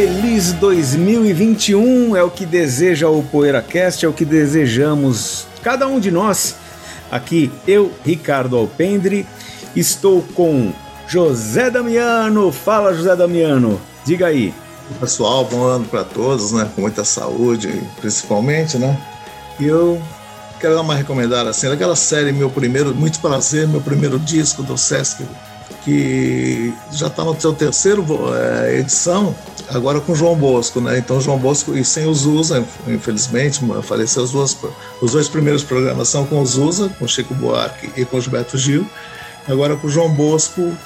Feliz 2021 é o que deseja o PoeiraCast, é o que desejamos cada um de nós. Aqui eu, Ricardo Alpendre, estou com José Damiano. Fala, José Damiano, diga aí. Pessoal, bom ano para todos, né? Com muita saúde, principalmente, né? E eu quero dar uma recomendada assim, aquela série Meu Primeiro, Muito Prazer, meu primeiro disco do Sesc que já está no seu terceiro é, edição, agora com João Bosco, né? Então João Bosco e sem o Zusa, infelizmente, faleceu os dois, os dois primeiros programas são com o Zusa, com Chico Buarque e com Gilberto Gil, agora com João Bosco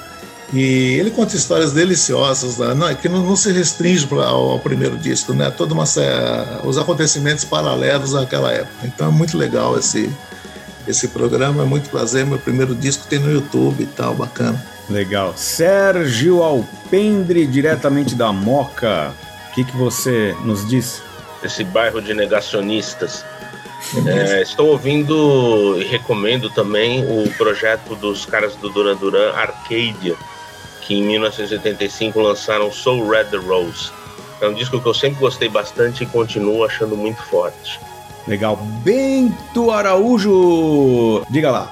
e ele conta histórias deliciosas, né? não, que não, não se restringe ao, ao, primeiro disco, né? Toda uma os acontecimentos paralelos àquela época. Então é muito legal esse esse programa, é muito prazer. Meu primeiro disco tem no YouTube e tal, bacana. Legal. Sérgio Alpendre, diretamente da Moca. O que, que você nos diz? Esse bairro de negacionistas. É, estou ouvindo e recomendo também o projeto dos caras do Duran Duran, Arcadia, que em 1985 lançaram Soul Red the Rose. É um disco que eu sempre gostei bastante e continuo achando muito forte. Legal. Bento Araújo, diga lá.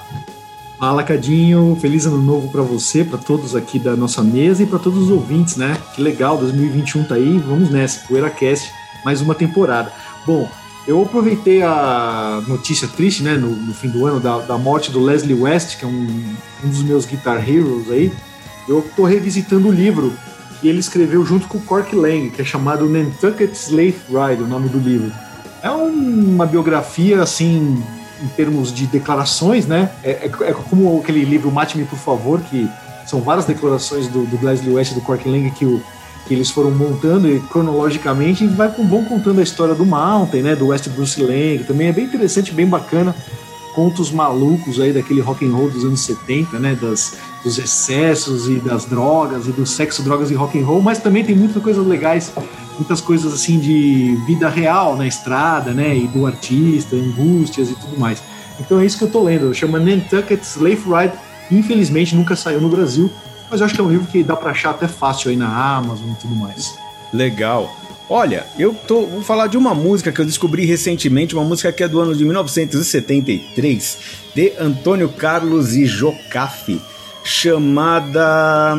Fala, Cadinho. Feliz ano novo para você, para todos aqui da nossa mesa e para todos os ouvintes, né? Que legal, 2021 tá aí. Vamos nessa, PoeiraCast, mais uma temporada. Bom, eu aproveitei a notícia triste, né, no, no fim do ano, da, da, morte do Leslie West, que é um, um dos meus guitar heroes aí. Eu tô revisitando o livro que ele escreveu junto com o Cork Lang, que é chamado Nantucket Slave Ride, o nome do livro. É uma biografia, assim, em termos de declarações, né? É, é, é como aquele livro Mate-me, por favor, que são várias declarações do, do West e do Cork Lang que, o, que eles foram montando e, cronologicamente e vai, vão contando a história do Mountain, né? Do West Bruce Lang, também é bem interessante, bem bacana. Contos malucos aí daquele rock and roll dos anos 70, né? Das, dos excessos e das drogas e do sexo, drogas e rock and roll, mas também tem muitas coisas legais muitas coisas assim de vida real na estrada, né? E do artista, angústias e tudo mais. Então é isso que eu tô lendo. Chama Nantucket Slave Ride. Infelizmente nunca saiu no Brasil, mas eu acho que é um livro que dá para achar até fácil aí na Amazon e tudo mais. Legal. Olha, eu tô, vou falar de uma música que eu descobri recentemente, uma música que é do ano de 1973, de Antônio Carlos e Jocafe, chamada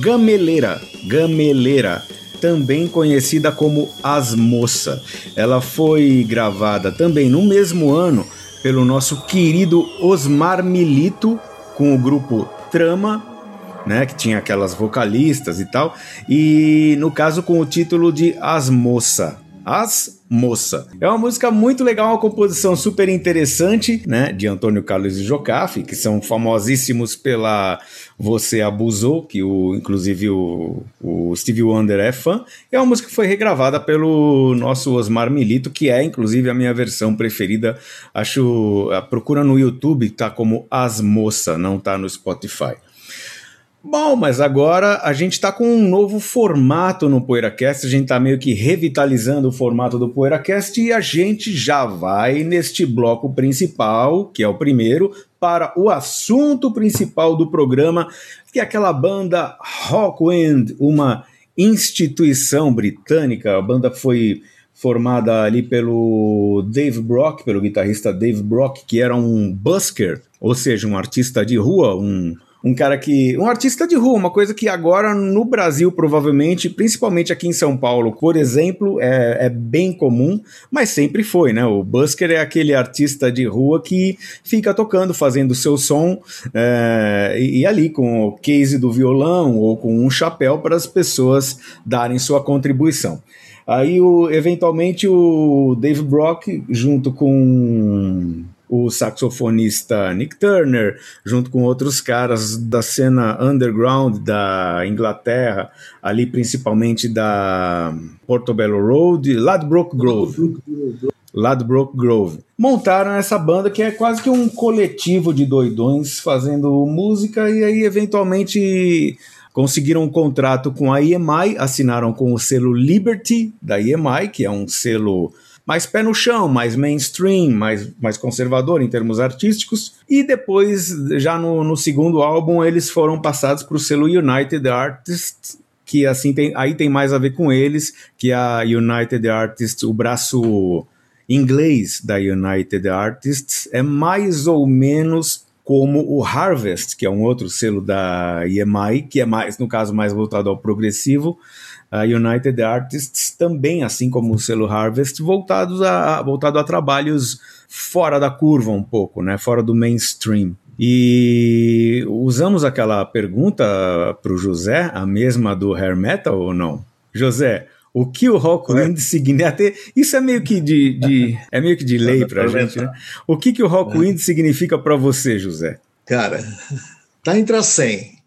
Gameleira. Gameleira também conhecida como As Moça. Ela foi gravada também no mesmo ano pelo nosso querido Osmar Milito com o grupo Trama, né, que tinha aquelas vocalistas e tal, e no caso com o título de As Moça. As Moça. É uma música muito legal, uma composição super interessante, né? De Antônio Carlos e Jocafe, que são famosíssimos pela Você Abusou, que o, inclusive o, o Stevie Wonder é fã. É uma música que foi regravada pelo nosso Osmar Milito, que é inclusive a minha versão preferida. Acho. Procura no YouTube, tá como As Moça, não tá no Spotify. Bom, mas agora a gente está com um novo formato no PoeiraCast, a gente está meio que revitalizando o formato do PoeiraCast e a gente já vai neste bloco principal, que é o primeiro, para o assunto principal do programa, que é aquela banda Rockwind, uma instituição britânica. A banda foi formada ali pelo Dave Brock, pelo guitarrista Dave Brock, que era um busker, ou seja, um artista de rua, um um cara que. Um artista de rua, uma coisa que agora no Brasil, provavelmente, principalmente aqui em São Paulo, por exemplo, é, é bem comum, mas sempre foi, né? O busker é aquele artista de rua que fica tocando, fazendo seu som, é, e, e, ali com o case do violão ou com um chapéu para as pessoas darem sua contribuição. Aí, o, eventualmente, o Dave Brock, junto com o saxofonista Nick Turner, junto com outros caras da cena underground da Inglaterra, ali principalmente da Portobello Road, Ladbroke Grove. Ladbroke Grove. Montaram essa banda que é quase que um coletivo de doidões fazendo música e aí eventualmente conseguiram um contrato com a EMI, assinaram com o selo Liberty da EMI, que é um selo mais pé no chão, mais mainstream, mais, mais conservador em termos artísticos. E depois, já no, no segundo álbum, eles foram passados para o selo United Artists, que assim tem, aí tem mais a ver com eles, que a United Artists, o braço inglês da United Artists é mais ou menos como o Harvest, que é um outro selo da EMI, que é mais, no caso, mais voltado ao progressivo. A United Artists também, assim como o selo Harvest, voltados a, voltado a trabalhos fora da curva um pouco, né? Fora do mainstream. E usamos aquela pergunta para o José, a mesma do hair metal ou não? José, o que o Rockwind é. significa? Isso é meio que de, de é meio que de lei para a gente, né? O que que o Rockwind é. significa para você, José? Cara, tá entre as 100.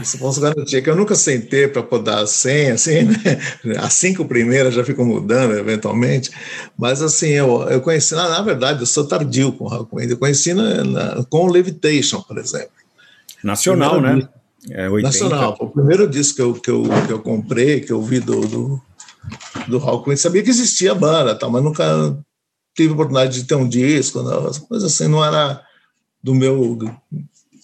Isso posso garantir que eu nunca sentei para podar a senha, assim, né? As cinco primeiras já ficam mudando eventualmente, mas assim, eu, eu conheci, na, na verdade, eu sou tardio com o Hawkwind, eu conheci na, na, com o Levitation, por exemplo. Nacional, né? É, 80. Nacional. O primeiro disco que eu, que eu, que eu comprei, que eu vi do, do, do Hawkwind, sabia que existia a banda, tá, mas nunca tive oportunidade de ter um disco, não, coisas assim, não era do meu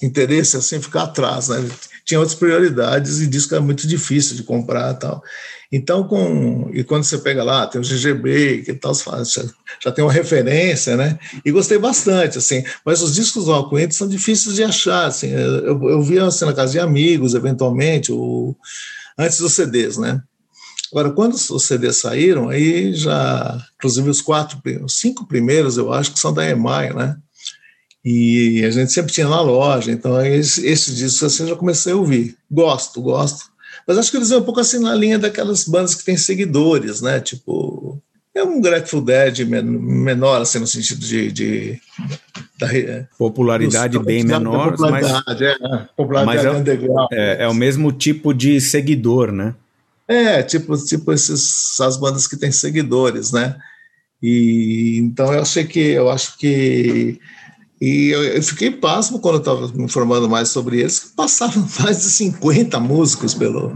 interesse assim ficar atrás, né? Tinha outras prioridades e disco era muito difícil de comprar tal. Então, com e quando você pega lá, tem o GGB, que tal, já, já tem uma referência, né? E gostei bastante, assim. Mas os discos do Alcoente são difíceis de achar, assim. Eu, eu via assim, na casa de amigos, eventualmente, o, antes dos CDs, né? Agora, quando os CDs saíram, aí já, inclusive os quatro, os cinco primeiros, eu acho que são da EMAI, né? E a gente sempre tinha na loja, então esse, esse disco assim, eu já comecei a ouvir. Gosto, gosto. Mas acho que eles vão um pouco assim na linha daquelas bandas que têm seguidores, né? Tipo, é um Grateful Dead menor, assim, no sentido de. de da, popularidade dos, bem menor, popularidade, mas, é, popularidade mas é, underground. É, é o mesmo tipo de seguidor, né? É, tipo, tipo esses, as bandas que têm seguidores, né? E então eu achei que eu acho que e eu, eu fiquei pasmo quando eu estava me informando mais sobre eles, que passavam mais de 50 músicos pelo,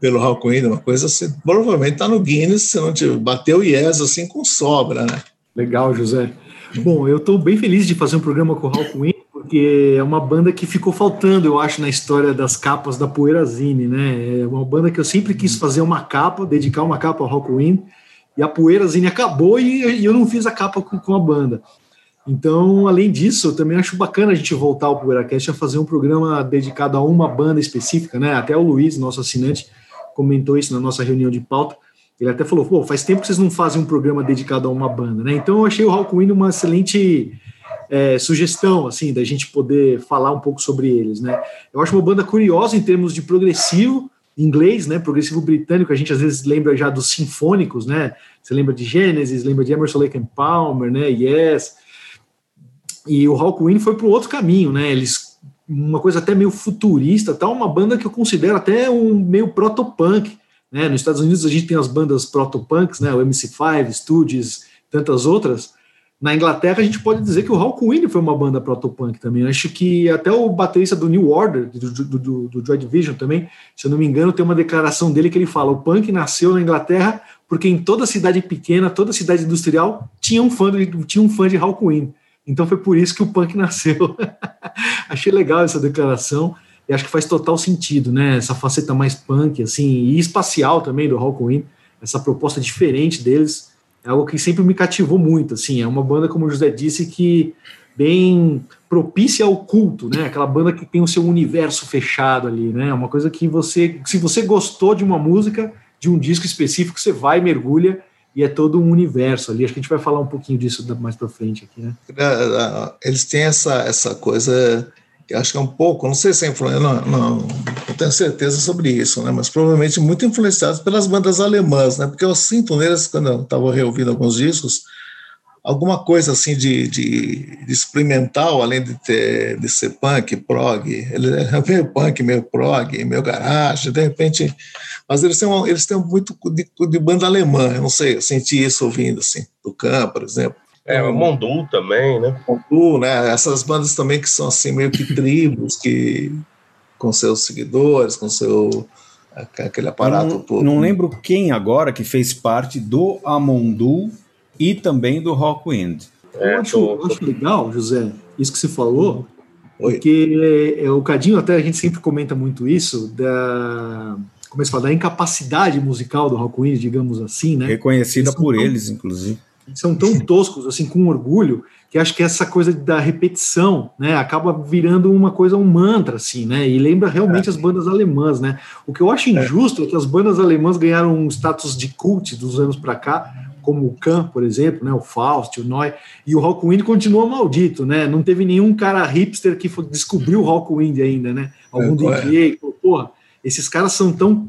pelo Hawkwind, uma coisa assim. Provavelmente está no Guinness, se não te bateu Yes assim com sobra, né? Legal, José. Bom, eu estou bem feliz de fazer um programa com o Hawkwind, porque é uma banda que ficou faltando, eu acho, na história das capas da Poeirazine, né? É uma banda que eu sempre quis fazer uma capa, dedicar uma capa ao Hawkwind, e a Poeirazine acabou e, eu não fiz a capa com a banda. Então, além disso, eu também acho bacana a gente voltar ao PoeiraCast a fazer um programa dedicado a uma banda específica, né? Até o Luiz, nosso assinante, comentou isso na nossa reunião de pauta. Ele até falou, pô, faz tempo que vocês não fazem um programa dedicado a uma banda, né? Então, eu achei o Hawkwind uma excelente é, sugestão, assim, da gente poder falar um pouco sobre eles, né? Eu acho uma banda curiosa em termos de progressivo, inglês, né? Progressivo britânico, a gente às vezes lembra já dos sinfônicos, né? Você lembra de Genesis, lembra de Emerson Lake and Palmer, né? Yes, e o Hawkwind foi para um outro caminho, né? Eles uma coisa até meio futurista, tá? Uma banda que eu considero até um meio proto-punk, né? Nos Estados Unidos a gente tem as bandas proto-punks, né? O MC5, Stooges, tantas outras. Na Inglaterra a gente pode dizer que o Hawkwind foi uma banda proto-punk também. acho que até o baterista do New Order, do, do, do, do Joy Division também, se eu não me engano, tem uma declaração dele que ele fala: o punk nasceu na Inglaterra porque em toda cidade pequena, toda cidade industrial tinha um fã de, tinha um fã de Hawkwind. Então foi por isso que o punk nasceu. Achei legal essa declaração e acho que faz total sentido, né? Essa faceta mais punk, assim, e espacial também do Hawkwind, essa proposta diferente deles, é algo que sempre me cativou muito, assim, é uma banda, como o José disse, que bem propícia ao culto, né? Aquela banda que tem o seu universo fechado ali, né? Uma coisa que você, se você gostou de uma música, de um disco específico, você vai, mergulha e é todo um universo ali. Acho que a gente vai falar um pouquinho disso mais para frente aqui, né? É, é, eles têm essa, essa coisa, eu acho que é um pouco, não sei se é influência, não, não, não tenho certeza sobre isso, né? Mas provavelmente muito influenciados pelas bandas alemãs, né? Porque eu sinto neles, quando eu estava reouvindo alguns discos, alguma coisa assim de, de, de, experimental, além de, ter, de ser punk, prog. Ele é meio punk, meio prog, meio garagem, de repente. Mas eles têm, uma, eles têm muito de, de, banda alemã, eu não sei, eu senti isso ouvindo, assim, do Khan, por exemplo. É, o Mondu também, né? Mondu, né? Essas bandas também que são assim, meio que tribos, que com seus seguidores, com seu aquele aparato não, todo. Não lembro quem agora que fez parte do Amondu e também do Rockwind. É, eu, acho, eu acho legal, José, isso que você falou, Oi. porque é, o Cadinho, até a gente sempre comenta muito isso, da, como é fala, da incapacidade musical do Rockwind, digamos assim, né? Reconhecida eles por tão, eles, inclusive. São tão toscos, assim, com orgulho, que acho que essa coisa da repetição, né, acaba virando uma coisa, um mantra, assim, né? E lembra realmente é. as bandas alemãs, né? O que eu acho injusto é, é que as bandas alemãs ganharam um status de cult dos anos para cá, como o Kahn, por exemplo, né, o Faust, o Neu, e o Rockwind continua maldito, né? Não teve nenhum cara hipster que descobriu o Rockwind ainda, né? Algum é, falou, porra, esses caras são tão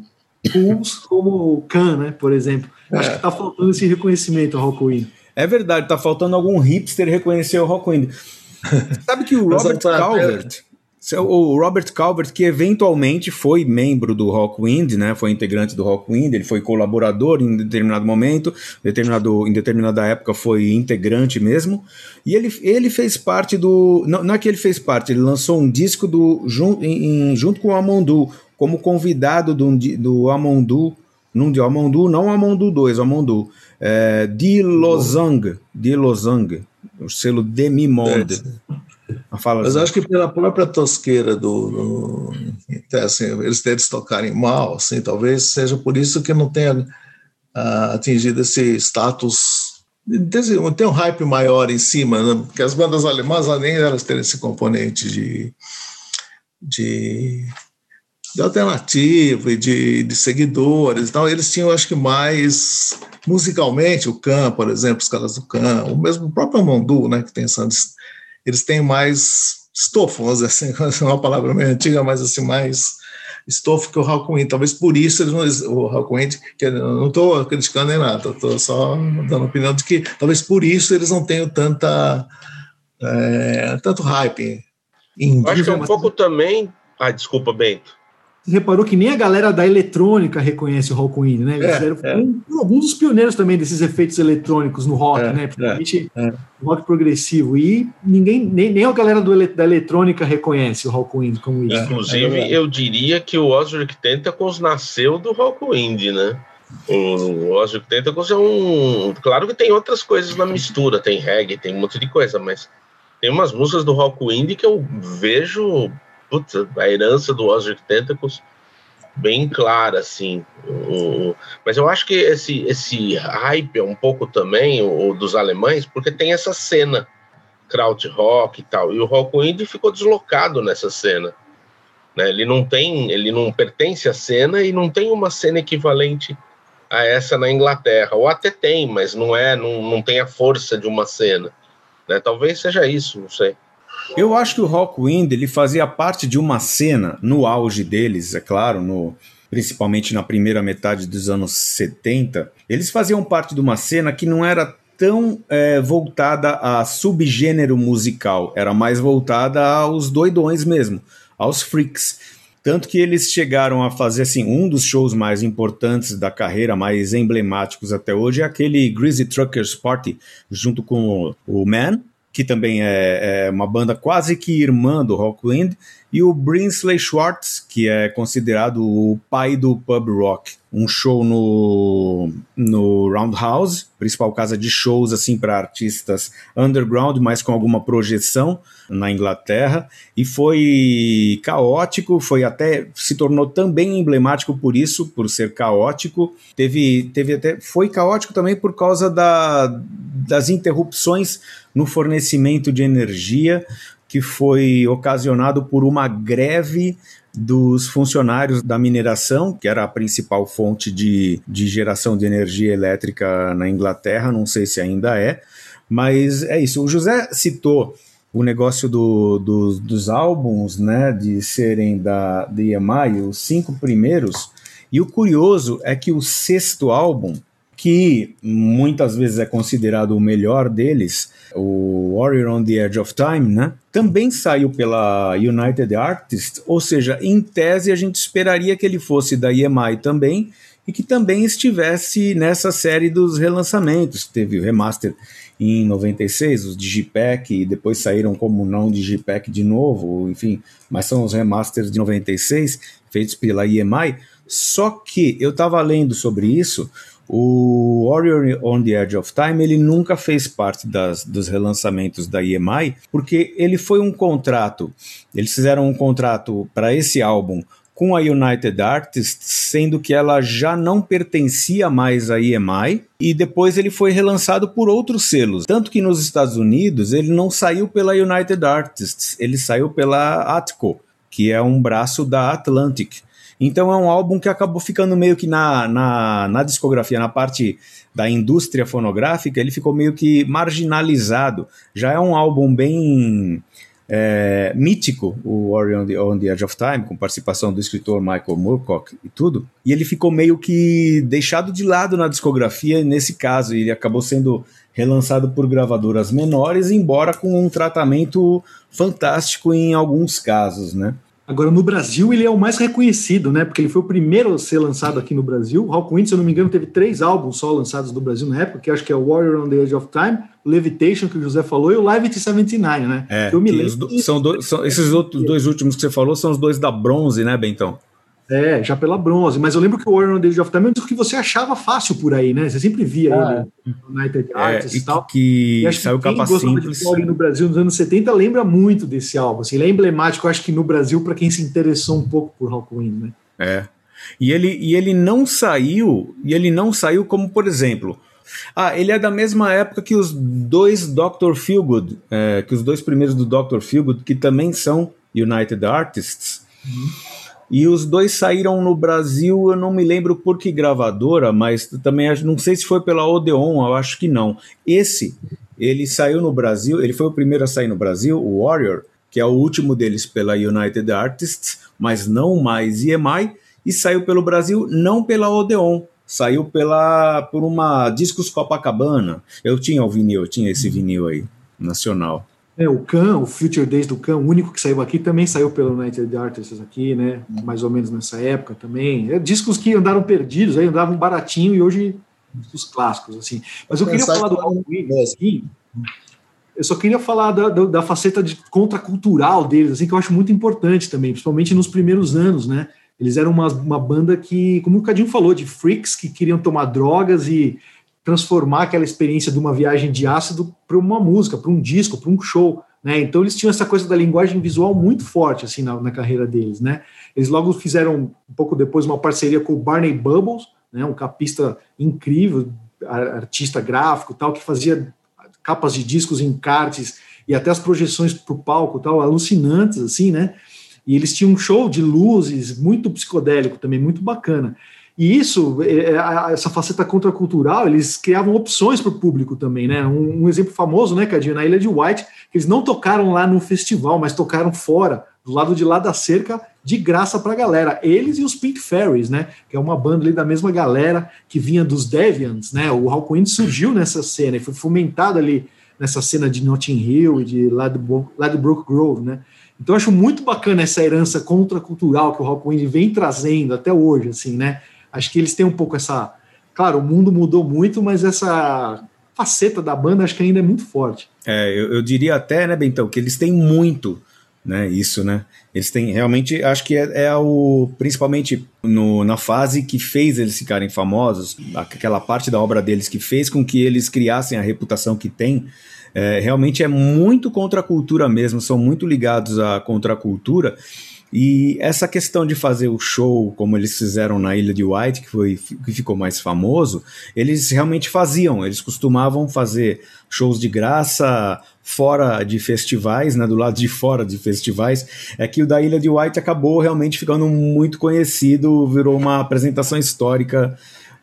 cools como o Kahn, né, por exemplo. É. Acho que tá faltando esse reconhecimento ao Rockwind. É verdade, tá faltando algum hipster reconhecer o Rockwind. Sabe que o Robert Calvert, o Robert Calvert, que eventualmente foi membro do Rockwind, né? Foi integrante do Rockwind, ele foi colaborador em determinado momento, determinado, em determinada época foi integrante mesmo. E ele, ele fez parte do. Não, não é que ele fez parte, ele lançou um disco do, jun, em, junto com o Amondu, como convidado do, do Amondu, num de Amondu, não Amondu 2, Amondu, é, de Lozang, de Lozang, o selo Demi Monde. É. Fala Mas assim. acho que pela própria tosqueira do, do assim, eles deles tocarem mal, assim, talvez seja por isso que não tenha uh, atingido esse status tem um hype maior em cima, né? porque as bandas alemãs além elas terem esse componente de, de, de alternativo e de, de seguidores, então eles tinham acho que mais musicalmente o Khan, por exemplo, os caras do Khan, o mesmo o próprio Mondu, né, que tem essa eles têm mais estofo, vamos dizer assim, uma palavra meio antiga, mas assim, mais estofo que o Hawkwind. Talvez por isso eles não, o Hawkwind, que não estou criticando nem nada, estou só dando a opinião de que talvez por isso eles não tenham tanta é, tanto hype. Acho que é um pouco também. Ah, desculpa, Bento reparou que nem a galera da eletrônica reconhece o Hawkwind, né? Eles é, é. Um, alguns dos pioneiros também desses efeitos eletrônicos no rock, é, né? Principalmente é, é. rock progressivo. E ninguém, nem, nem a galera do, da eletrônica reconhece o Hawkwind como isso. Inclusive, eu diria que o Ozric Tentacles nasceu do Hawkwind, né? O Ozric Tentacles é um. Claro que tem outras coisas na mistura, tem reggae, tem um monte de coisa, mas tem umas músicas do Hawkwind que eu vejo putz, a herança do Ozric Tentacles bem clara, assim. O, mas eu acho que esse, esse hype é um pouco também o, dos alemães, porque tem essa cena krautrock e tal, e o Rockwind ficou deslocado nessa cena. Né? Ele não tem, ele não pertence à cena e não tem uma cena equivalente a essa na Inglaterra. Ou até tem, mas não é, não, não tem a força de uma cena. Né? Talvez seja isso, não sei. Eu acho que o Rockwind ele fazia parte de uma cena no auge deles, é claro, no principalmente na primeira metade dos anos 70. Eles faziam parte de uma cena que não era tão é, voltada a subgênero musical, era mais voltada aos doidões mesmo, aos freaks. Tanto que eles chegaram a fazer assim, um dos shows mais importantes da carreira, mais emblemáticos até hoje, é aquele Greasy Truckers Party, junto com o Man, que também é, é, uma banda quase que irmã do Rockwind, e o Brinsley Schwartz, que é considerado o pai do pub rock. Um show no, no Roundhouse, principal casa de shows assim para artistas underground, mas com alguma projeção na Inglaterra, e foi caótico, foi até se tornou também emblemático por isso, por ser caótico. Teve, teve até foi caótico também por causa da, das interrupções no fornecimento de energia que foi ocasionado por uma greve dos funcionários da mineração, que era a principal fonte de, de geração de energia elétrica na Inglaterra, não sei se ainda é, mas é isso. O José citou o negócio do, do, dos álbuns, né, de serem da, da EMI, os cinco primeiros, e o curioso é que o sexto álbum, que muitas vezes é considerado o melhor deles, o Warrior on the Edge of Time, né? Também saiu pela United Artists, ou seja, em tese a gente esperaria que ele fosse da EMI também e que também estivesse nessa série dos relançamentos. Teve o remaster em 96, os Digipack, e depois saíram como não Digipack de novo, enfim, mas são os remasters de 96 feitos pela EMI. Só que eu estava lendo sobre isso, o Warrior on the Edge of Time ele nunca fez parte das, dos relançamentos da EMI, porque ele foi um contrato. Eles fizeram um contrato para esse álbum com a United Artists, sendo que ela já não pertencia mais à EMI, e depois ele foi relançado por outros selos. Tanto que nos Estados Unidos ele não saiu pela United Artists, ele saiu pela Atco, que é um braço da Atlantic. Então é um álbum que acabou ficando meio que na, na, na discografia, na parte da indústria fonográfica, ele ficou meio que marginalizado. Já é um álbum bem é, mítico, o Warrior on the, on the, Edge of Time, com participação do escritor Michael Moorcock e tudo, e ele ficou meio que deixado de lado na discografia nesse caso, ele acabou sendo relançado por gravadoras menores, embora com um tratamento fantástico em alguns casos, né? Agora, no Brasil, ele é o mais reconhecido, né? Porque ele foi o primeiro a ser lançado aqui no Brasil. O Hawkwind, se eu não me engano, teve três álbuns só lançados no Brasil na época, que acho que é o Warrior on the Edge of Time, Levitation, que o José falou, e o Live at 79, né? É, eu me lembro. Do, são, do, são esses outros dois últimos que você falou são os dois da bronze, né, Bentão? É, já pela bronze. Mas eu lembro que o Warrior Age of Time é um disco que você achava fácil por aí, né? Você sempre via ah, ele no United é, Artists e, tal. Que, e acho saiu que quem capa simples. de no Brasil nos anos 70 lembra muito desse álbum. Assim, ele é emblemático, acho que no Brasil, para quem se interessou um pouco por Hawkwind, né? É. E ele, e ele não saiu, e ele não saiu como, por exemplo, ah, ele é da mesma época que os dois Dr. Feelgood, é, que os dois primeiros do Dr. Feelgood, que também são United Artists. Uhum. E os dois saíram no Brasil, eu não me lembro por que gravadora, mas também não sei se foi pela Odeon, eu acho que não. Esse, ele saiu no Brasil, ele foi o primeiro a sair no Brasil, o Warrior, que é o último deles pela United Artists, mas não mais EMI, e saiu pelo Brasil não pela Odeon, saiu pela por uma Discos Copacabana. Eu tinha o vinil, eu tinha esse vinil aí, nacional. É, o Khan, o Future Days do Khan, o único que saiu aqui, também saiu pelo United Artists aqui, né? Mais ou menos nessa época também. É, discos que andaram perdidos, aí andavam baratinho e hoje os clássicos, assim. Mas eu queria falar do Halloween aqui. Eu só queria falar da, da, da, faceta de contracultural deles, assim, que eu acho muito importante também, principalmente nos primeiros anos, né? Eles eram uma, uma banda que, como o Cadinho falou, de freaks que queriam tomar drogas e transformar aquela experiência de uma viagem de ácido para uma música, para um disco, para um show. Né? Então eles tinham essa coisa da linguagem visual muito forte assim na, na, carreira deles. Né? Eles logo fizeram um pouco depois uma parceria com o Barney Bubbles, né? um capista incrível, artista gráfico tal, que fazia capas de discos, encartes e até as projeções para o palco tal, alucinantes assim, né? E eles tinham um show de luzes muito psicodélico também, muito bacana. E isso, é, é, essa faceta contracultural, eles criavam opções para o público também, né? Um, um, exemplo famoso, né, Cadinho, na Ilha de White, eles não tocaram lá no festival, mas tocaram fora, do lado de lá da cerca, de graça para a galera. Eles e os Pink Fairies, né? Que é uma banda ali da mesma galera que vinha dos Deviants, né? O Hawkwind surgiu nessa cena e foi fomentado ali nessa cena de Notting Hill e de Ladbroke Grove, né? Então acho muito bacana essa herança contracultural que o Hawkwind vem trazendo até hoje, assim, né? Acho que eles têm um pouco essa. Claro, o mundo mudou muito, mas essa faceta da banda acho que ainda é muito forte. É, eu, eu diria até, né, Bentão, que eles têm muito, né, isso, né? Eles têm realmente, acho que é, é o principalmente no, na fase que fez eles ficarem famosos, aquela parte da obra deles que fez com que eles criassem a reputação que têm. É, realmente é muito contra a cultura mesmo, são muito ligados à contracultura. E essa questão de fazer o show como eles fizeram na Ilha de White, que foi que ficou mais famoso, eles realmente faziam. Eles costumavam fazer shows de graça fora de festivais, né, do lado de fora de festivais. É que o da Ilha de White acabou realmente ficando muito conhecido, virou uma apresentação histórica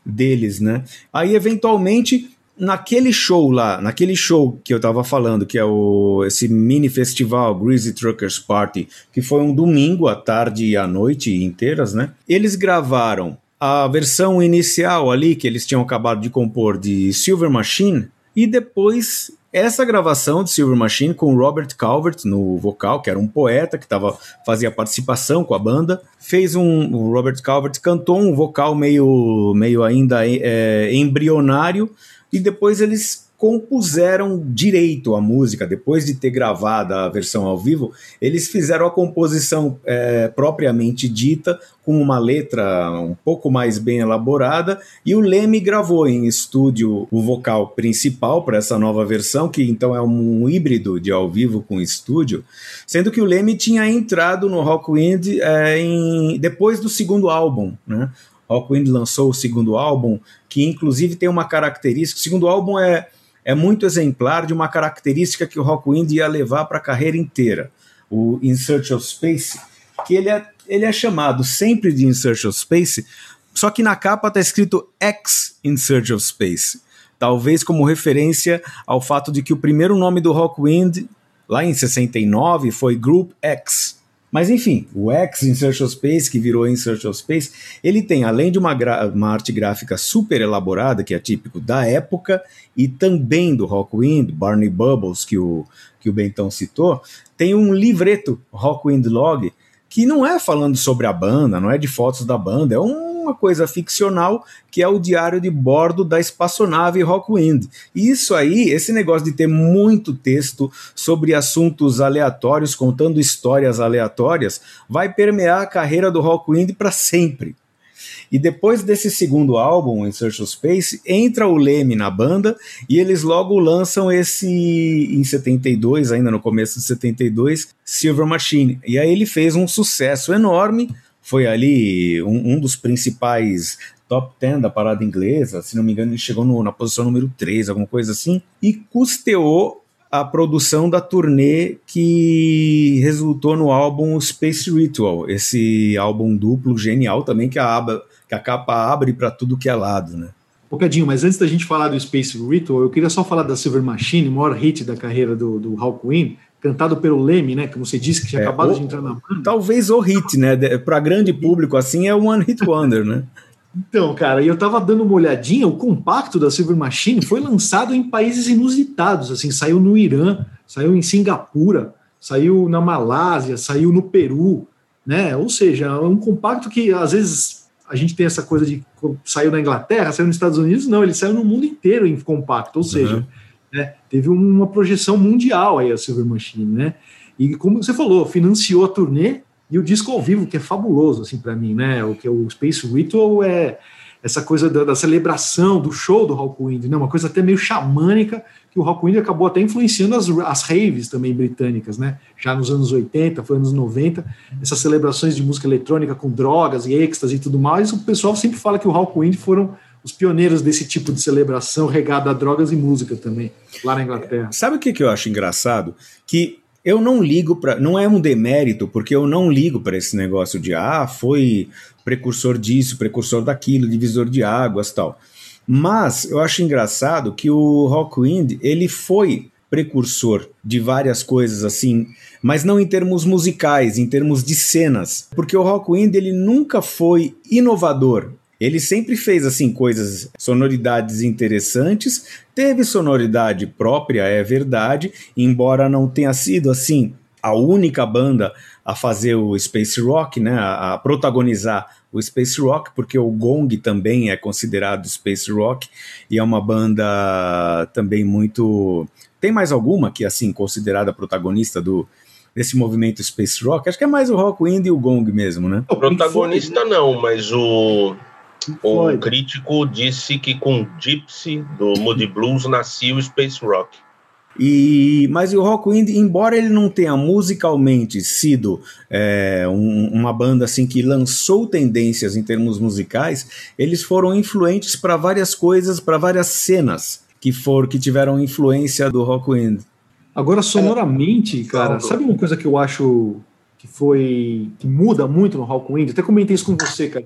deles, né? Aí eventualmente naquele show lá, naquele show que eu tava falando, que é o esse mini festival Greasy Truckers Party, que foi um domingo à tarde e à noite inteiras, né? Eles gravaram a versão inicial ali que eles tinham acabado de compor de Silver Machine e depois essa gravação de Silver Machine com Robert Calvert no vocal, que era um poeta que tava, fazia participação com a banda, fez um. O Robert Calvert cantou um vocal meio, meio ainda é, embrionário, e depois eles compuseram direito a música, depois de ter gravado a versão ao vivo, eles fizeram a composição é, propriamente dita, com uma letra um pouco mais bem elaborada, e o Leme gravou em estúdio o vocal principal para essa nova versão, que então é um híbrido de ao vivo com estúdio, sendo que o Leme tinha entrado no Rockwind é, em, depois do segundo álbum, né? Rockwind lançou o segundo álbum, que inclusive tem uma característica. O segundo álbum é é muito exemplar de uma característica que o Rockwind ia levar para a carreira inteira, o In Search of Space, que ele é, ele é chamado sempre de In Search of Space, só que na capa está escrito X In Search of Space, talvez como referência ao fato de que o primeiro nome do Rockwind, lá em 69, foi Group X, mas enfim, o X in Search of Space, que virou In Search of Space, ele tem, além de uma, uma arte gráfica super elaborada, que é típico da época, e também do Rockwind, Barney Bubbles, que o, que o Bentão citou, tem um livreto, Rockwind Log, que não é falando sobre a banda, não é de fotos da banda, é uma coisa ficcional que é o diário de bordo da espaçonave Rockwind. E isso aí, esse negócio de ter muito texto sobre assuntos aleatórios, contando histórias aleatórias, vai permear a carreira do Rockwind para sempre. E depois desse segundo álbum, In Search of Space, entra o Leme na banda e eles logo lançam esse, em 72, ainda no começo de 72, Silver Machine. E aí ele fez um sucesso enorme, foi ali um, um dos principais top 10 da parada inglesa, se não me engano ele chegou no, na posição número 3, alguma coisa assim, e custeou a produção da turnê que resultou no álbum Space Ritual, esse álbum duplo genial também que a, aba, que a capa abre para tudo que é lado, né? Bocadinho, mas antes da gente falar do Space Ritual, eu queria só falar da Silver Machine, o maior hit da carreira do, do Hawkwind, cantado pelo Leme, né? Como você disse, que tinha é, acabado o, de entrar na banda. Talvez o hit, né? Para grande público assim é One Hit Wonder, né? Então, cara, eu tava dando uma olhadinha, o compacto da Silver Machine foi lançado em países inusitados, assim, saiu no Irã, saiu em Singapura, saiu na Malásia, saiu no Peru, né? Ou seja, é um compacto que às vezes a gente tem essa coisa de saiu na Inglaterra, saiu nos Estados Unidos, não, ele saiu no mundo inteiro em compacto, ou seja, uhum. Né, teve uma projeção mundial aí a Silver Machine, né? E como você falou, financiou a turnê e o disco ao vivo, que é fabuloso, assim, para mim, né? O que é o Space Ritual é essa coisa da, da celebração, do show do Rockwind, né? Uma coisa até meio xamânica, que o Rockwind acabou até influenciando as, as raves também britânicas, né? Já nos anos 80, foi anos 90, essas celebrações de música eletrônica com drogas e êxtase e tudo mais, o pessoal sempre fala que o Rockwind foram os pioneiros desse tipo de celebração regada a drogas e música também, lá na Inglaterra. Sabe o que, que eu acho engraçado? Que eu não ligo para. Não é um demérito, porque eu não ligo para esse negócio de ah, foi precursor disso, precursor daquilo, divisor de águas tal. Mas eu acho engraçado que o Rockwind ele foi precursor de várias coisas assim, mas não em termos musicais, em termos de cenas, porque o Rockwind ele nunca foi inovador. Ele sempre fez assim coisas, sonoridades interessantes, teve sonoridade própria, é verdade, embora não tenha sido assim a única banda a fazer o space rock, né, a, a protagonizar o space rock, porque o Gong também é considerado space rock e é uma banda também muito tem mais alguma que assim considerada protagonista do desse movimento space rock? Acho que é mais o Rockwind e o Gong mesmo, né? O protagonista não, mas o o crítico disse que com Gypsy do Moody Blues nascia o Space Rock. E, mas o Rockwind, embora ele não tenha musicalmente sido é, um, uma banda assim que lançou tendências em termos musicais, eles foram influentes para várias coisas, para várias cenas que foram que tiveram influência do Rockwind. Agora sonoramente, cara, sabe uma coisa que eu acho que foi que muda muito no Rockwind? Até comentei isso com você, cara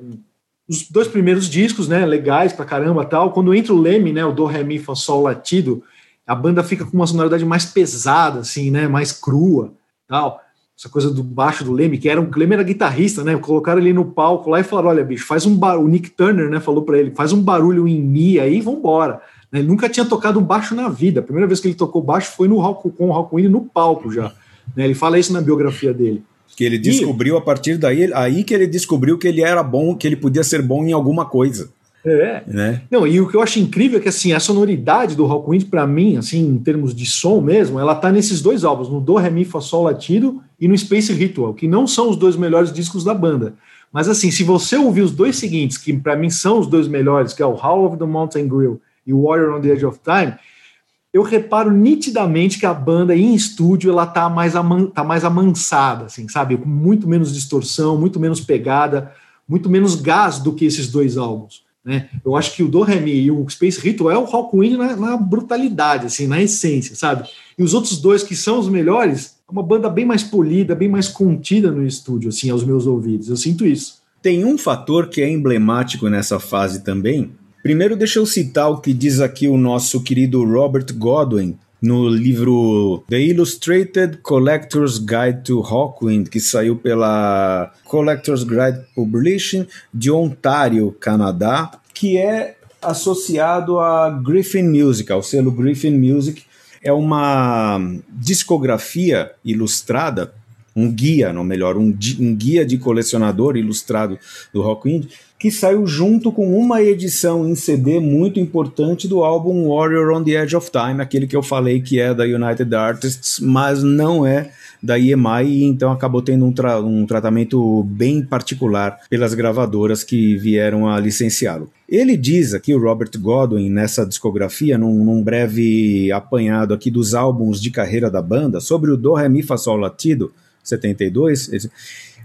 os dois primeiros discos, né, legais pra caramba tal. Quando entra o Leme, né, o Do, Ré, Mi, Fá, Sol, Latido, a banda fica com uma sonoridade mais pesada, assim, né, mais crua, tal. Essa coisa do baixo do Leme, que era um Leme era guitarrista, né? Colocaram ele no palco lá e falaram: olha, bicho, faz um barulho. O Nick Turner, né, falou para ele: faz um barulho em Mi aí, vambora. Ele nunca tinha tocado baixo na vida. A primeira vez que ele tocou baixo foi no rock, com o Rockwind no palco já. Né? Ele fala isso na biografia dele que ele descobriu e... a partir daí, aí que ele descobriu que ele era bom, que ele podia ser bom em alguma coisa. É. Né? Não, e o que eu acho incrível é que assim, a sonoridade do Rockwind, para mim, assim, em termos de som mesmo, ela tá nesses dois álbuns, no Do, Re, Mi, Fá, Sol Latido e no Space Ritual, que não são os dois melhores discos da banda. Mas assim, se você ouvir os dois seguintes, que para mim são os dois melhores, que é o Howl of the Mountain Grill e o Warrior on the Edge of Time, eu reparo nitidamente que a banda em estúdio ela tá mais, aman tá mais amansada, assim, sabe? Com muito menos distorção, muito menos pegada, muito menos gás do que esses dois álbuns. Né? Eu acho que o Do Re Mi e o Space Ritual é o Rockwind na, na brutalidade, assim, na essência, sabe? E os outros dois que são os melhores, é uma banda bem mais polida, bem mais contida no estúdio, assim, aos meus ouvidos. Eu sinto isso. Tem um fator que é emblemático nessa fase também, Primeiro, deixa eu citar o que diz aqui o nosso querido Robert Godwin no livro The Illustrated Collector's Guide to Hawkwind, que saiu pela Collector's Guide Publishing de Ontário, Canadá, que é associado a Griffin Music, ao selo Griffin Music. É uma discografia ilustrada, um guia, não melhor, um, um guia de colecionador ilustrado do Rockwind, que saiu junto com uma edição em CD muito importante do álbum Warrior on the Edge of Time, aquele que eu falei que é da United Artists, mas não é da EMI, então acabou tendo um, tra um tratamento bem particular pelas gravadoras que vieram a licenciá-lo. Ele diz aqui, o Robert Godwin, nessa discografia, num, num, breve apanhado aqui dos álbuns de carreira da banda, sobre o Do, Re, Mi, Fá, Sol, Latido, 72,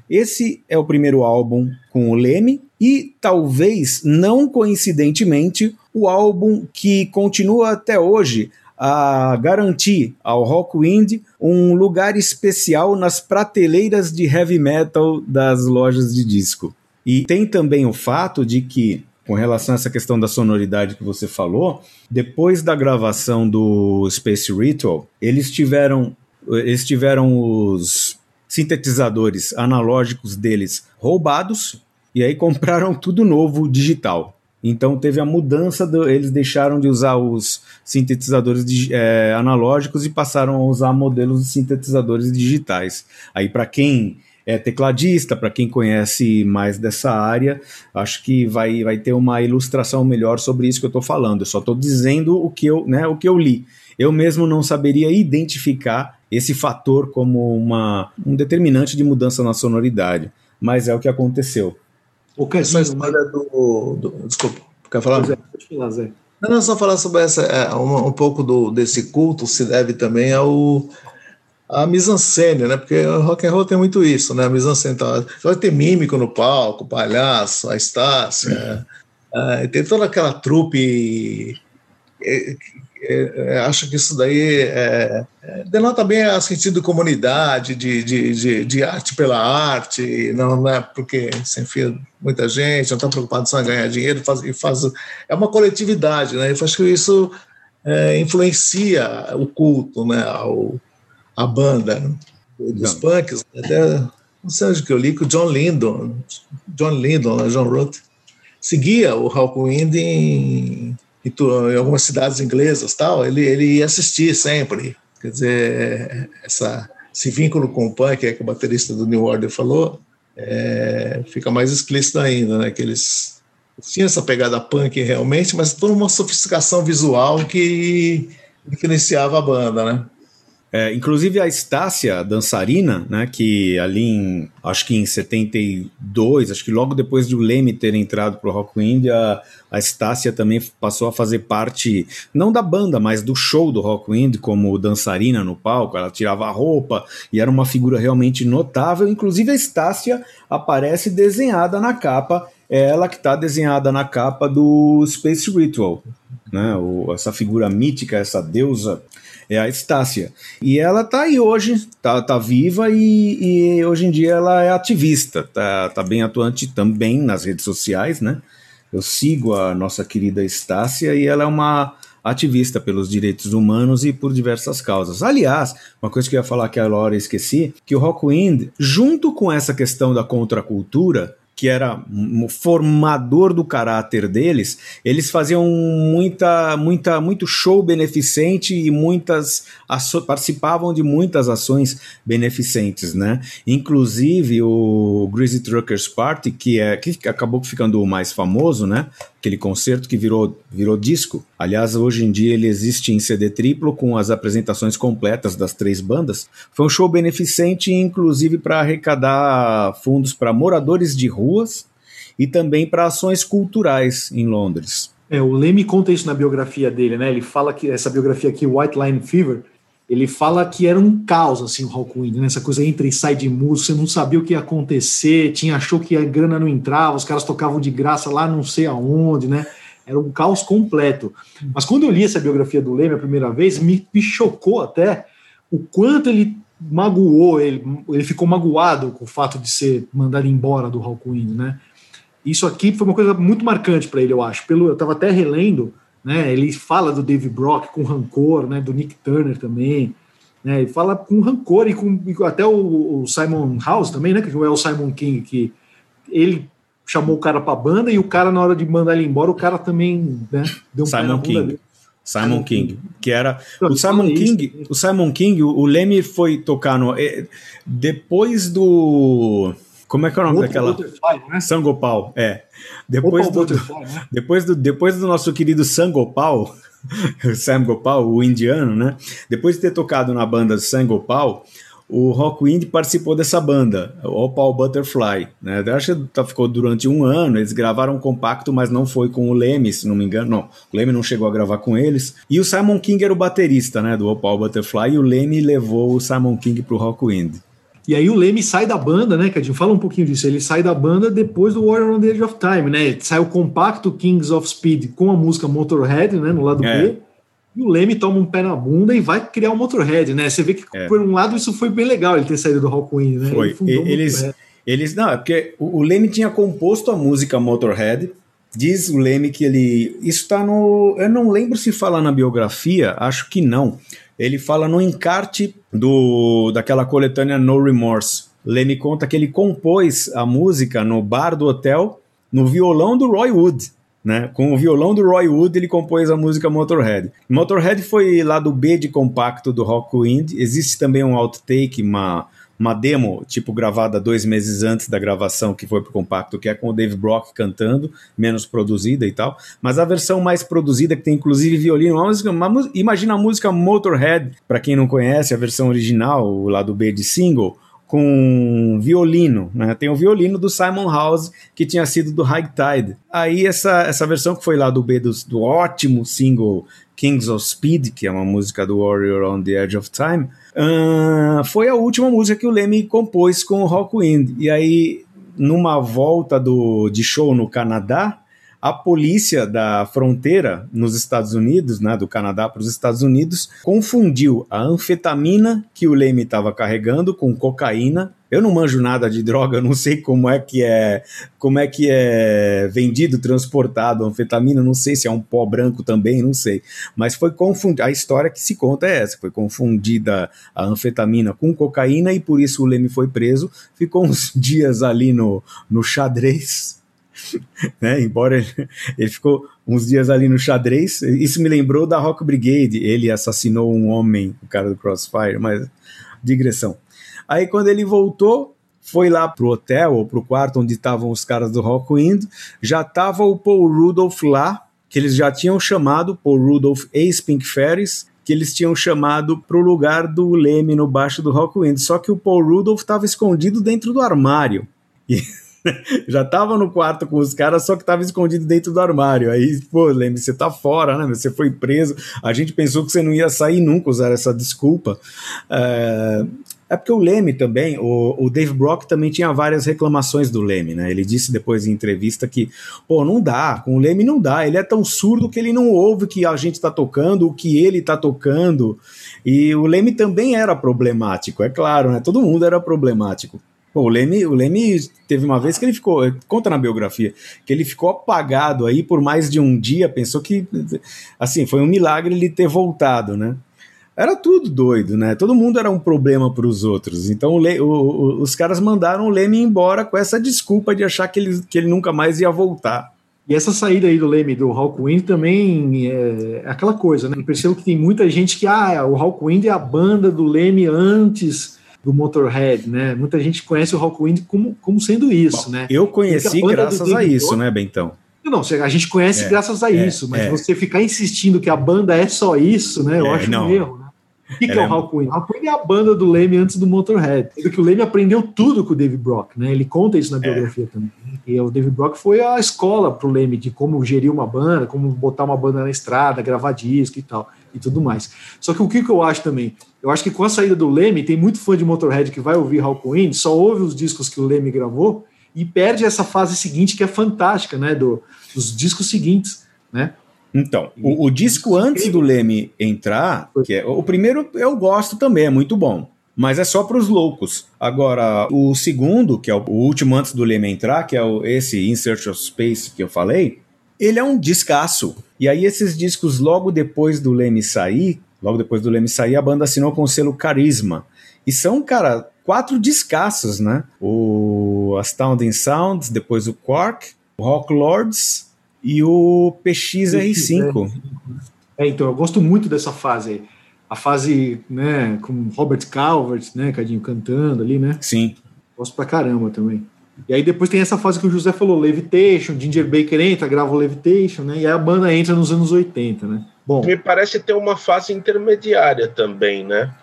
esse é o primeiro álbum com o Leme e talvez, não coincidentemente, o álbum que continua até hoje a garantir ao Rockwind um lugar especial nas prateleiras de heavy metal das lojas de disco. E tem também o fato de que, com relação a essa questão da sonoridade que você falou, depois da gravação do Space Ritual, eles tiveram, eles tiveram os sintetizadores analógicos deles roubados e aí compraram tudo novo digital. Então teve a mudança, do, eles deixaram de usar os sintetizadores de, é, analógicos e passaram a usar modelos de sintetizadores digitais. Aí para quem é tecladista, para quem conhece mais dessa área, acho que vai, vai ter uma ilustração melhor sobre isso que eu estou falando. Eu só estou dizendo o que, eu, né, o que eu li. Eu mesmo não saberia identificar esse fator como uma, um determinante de mudança na sonoridade, mas é o que aconteceu. O que essa história do, do, Desculpa, quer falar? É, pode falar, Zé. Não, não, só falar sobre essa, é, um, um, pouco do, desse culto se deve também ao a mise-en-scène, né? Porque o rock and roll tem muito isso, né? A mise-en-scène tá, vai ter mímico no palco, palhaço, a Estácia, é, tem toda aquela trupe é, é, é, acho que isso daí é, é, denota bem o sentido de comunidade, de, de, de, de, arte pela arte, não, é porque se enfia muita gente, não está preocupado só em ganhar dinheiro, faz, e faz, é uma coletividade, né? Eu acho que isso é, influencia o culto, né? Ao, a banda né? dos não. punks, até não sei onde que eu li que o John Lydon, John Lydon, né? John Roth, seguia o Hawkwind em em algumas cidades inglesas tal, ele, ele ia assistir sempre. Quer dizer, essa, esse vínculo com o punk, é que o baterista do New Order falou, é, fica mais explícito ainda, né? Que eles tinham essa pegada punk realmente, mas toda uma sofisticação visual que diferenciava a banda, né? É, inclusive a Estácia, dançarina, né, que ali em, acho que em 72, acho que logo depois de o Leme ter entrado pro Rockwind, a, a Estácia também passou a fazer parte, não da banda, mas do show do Rockwind, como dançarina no palco, ela tirava a roupa e era uma figura realmente notável, inclusive a Estácia aparece desenhada na capa, é ela que está desenhada na capa do Space Ritual, né, o, essa figura mítica, essa deusa é a Estácia. E ela tá aí hoje, tá, tá viva e, e hoje em dia ela é ativista, tá, tá bem atuante também nas redes sociais, né? Eu sigo a nossa querida Estácia e ela é uma ativista pelos direitos humanos e por diversas causas. Aliás, uma coisa que eu ia falar que a hora esqueci, que o Rockwind, junto com essa questão da contracultura, que era formador do caráter deles, eles faziam muita, muita, muito show beneficente e muitas participavam de muitas ações beneficentes, né? Inclusive o Greasy Truckers Party, que é que acabou ficando o mais famoso, né? Aquele concerto que virou, virou disco. Aliás, hoje em dia ele existe em CD triplo com as apresentações completas das três bandas. Foi um show beneficente, inclusive para arrecadar fundos para moradores de ruas e também para ações culturais em Londres. É, o Leme conta isso na biografia dele, né? Ele fala que essa biografia aqui, White Line Fever, ele fala que era um caos assim o Hawkwind, né? essa coisa entra e sai de música, você não sabia o que ia acontecer, tinha achou que a grana não entrava, os caras tocavam de graça lá não sei aonde, né? Era um caos completo. Mas quando eu li essa biografia do Leme a primeira vez, me, me chocou até o quanto ele magoou, ele, ele ficou magoado com o fato de ser mandado embora do Hawkwind, né? Isso aqui foi uma coisa muito marcante para ele, eu acho. Pelo, eu estava até relendo, né? Ele fala do Dave Brock com rancor, né? Do Nick Turner também, né? Ele fala com rancor e com e até o, o, Simon House também, né? Que é o Simon King, que ele chamou o cara para banda e o cara na hora de mandar ele embora, o cara também, né? Deu um Simon King. Simon King, que era o Simon King, o Simon King, o Leme foi tocar no eh, depois do como é que é o nome Outro daquela? Né? Sangopal, é. Depois do, né? depois do depois do nosso querido Sangopal, Sam Gopal, o indiano, né? Depois de ter tocado na banda Sangopal, o Rockwind participou dessa banda, o Opal Butterfly. Né? Eu acho que tá, ficou durante um ano, eles gravaram um compacto, mas não foi com o Leme, se não me engano. Não, o Leme não chegou a gravar com eles. E o Simon King era o baterista né, do Opal Butterfly, e o Leme levou o Simon King pro Rockwind. E aí o Leme sai da banda, né, Cadinho? Fala um pouquinho disso. Ele sai da banda depois do Warrior on the Edge of Time, né? Sai o compacto Kings of Speed com a música Motorhead, né, no lado é. B. E o Leme toma um pé na bunda e vai criar o um Motorhead, né? Você vê que, é. por um lado, isso foi bem legal, ele ter saído do Hawkwind, né? Foi. Ele eles, eles, não, é porque o, o Leme tinha composto a música Motorhead, Diz o Leme que ele. Isso está no. Eu não lembro se fala na biografia, acho que não ele fala no encarte do daquela coletânea No Remorse. Leme conta que ele compôs a música no bar do hotel no violão do Roy Wood. Né? Com o violão do Roy Wood, ele compôs a música Motorhead. Motorhead foi lá do B de compacto do Rockwind. Existe também um outtake, uma, uma demo, tipo, gravada dois meses antes da gravação, que foi pro compacto, que é com o Dave Brock cantando, menos produzida e tal. Mas a versão mais produzida, que tem inclusive violino, uma música, uma, imagina a música Motorhead, para quem não conhece, a versão original, o lado B de single, com violino, né? Tem o violino do Simon House, que tinha sido do High Tide. Aí essa, essa versão que foi lá do B do, do ótimo single Kings of Speed, que é uma música do Warrior on the Edge of Time, uh, foi a última música que o Leme compôs com o Rockwind. E aí, numa volta do, de show no Canadá, a polícia da fronteira nos Estados Unidos, né, do Canadá para os Estados Unidos, confundiu a anfetamina que o Leme estava carregando com cocaína. Eu não manjo nada de droga, não sei como é que é, como é que é vendido, transportado a anfetamina, não sei se é um pó branco também, não sei. Mas foi confundida, a história que se conta é essa, foi confundida a anfetamina com cocaína e por isso o Leme foi preso, ficou uns dias ali no, no xadrez né? Embora ele, ele, ficou uns dias ali no xadrez, isso me lembrou da Rock Brigade. Ele assassinou um homem, o cara do Crossfire, mas digressão. Aí quando ele voltou, foi lá pro hotel ou pro quarto onde estavam os caras do Rockwind, já tava o Paul Rudolph lá, que eles já tinham chamado Paul Rudolph ex-Pink Ferris, que eles tinham chamado pro lugar do Leme no baixo do Rockwind. Só que o Paul Rudolph estava escondido dentro do armário. E já tava no quarto com os caras, só que tava escondido dentro do armário. Aí, pô, lembre, você tá fora, né? Você foi preso. A gente pensou que você não ia sair nunca usar essa desculpa. É, é porque o Leme também, o, o, Dave Brock também tinha várias reclamações do Leme, né? Ele disse depois em entrevista que, pô, não dá, com o Leme não dá, ele é tão surdo que ele não ouve o que a gente tá tocando, o que ele tá tocando. E o Leme também era problemático, é claro, né? Todo mundo era problemático. Pô, o Leme, o Leme teve uma vez que ele ficou, conta na biografia, que ele ficou apagado aí por mais de um dia, pensou que, assim, foi um milagre ele ter voltado, né? Era tudo doido, né? Todo mundo era um problema para os outros. Então o, o, os caras mandaram o Leme embora com essa desculpa de achar que ele, que ele nunca mais ia voltar. E essa saída aí do Leme do Hawkwind também é, é aquela coisa, né? Eu percebo que tem muita gente que, ah, o Hawkwind é a banda do Leme antes do Motorhead, né? Muita gente conhece o Rockwind como, como sendo isso, Bom, né? Eu conheci graças a isso, né, Bentão? Não, a gente conhece É, graças a é, isso, mas é. você ficar insistindo que a banda é só isso, né? Eu É, acho não. um erro, né? O que, que Ela é é- o? Hal Quinn é a banda do Leme antes do Motorhead. Sendo que o Leme aprendeu tudo com o Dave Brock, né? Ele conta isso na biografia também. E o Dave Brock foi a escola pro Leme de como gerir uma banda, como botar uma banda na estrada, gravar disco e tal, e tudo mais. Só que o que, que eu acho também? Eu acho que com a saída do Leme, tem muito fã de Motorhead que vai ouvir Hal Quinn, só ouve os discos que o Leme gravou e perde essa fase seguinte que é fantástica, né? Do, dos discos seguintes, né? Então, o, o disco antes do Leme entrar, que é, o primeiro eu gosto também, é muito bom. Mas é só para os loucos. Agora, o segundo, que é o, o último antes do Leme entrar, que é o, esse In Search of Space que eu falei, ele é um descasso. E aí, esses discos, logo depois do Leme sair, logo depois do Leme sair, a banda assinou com o selo Carisma. E são, cara, quatro descassos, né? O Astounding Sounds, depois o Quark, o Rock Lords e o PXR5. É, então, eu gosto muito dessa fase aí. A fase, né, com Robert Calvert, né, Cadinho cantando ali, né? Sim. Gosto pra caramba também. E aí depois tem essa fase que o José falou, Levitation, Ginger Baker entra, grava o Levitation, né? E aí a banda entra nos anos 80, né? Bom, Me parece ter uma fase intermediária também, né?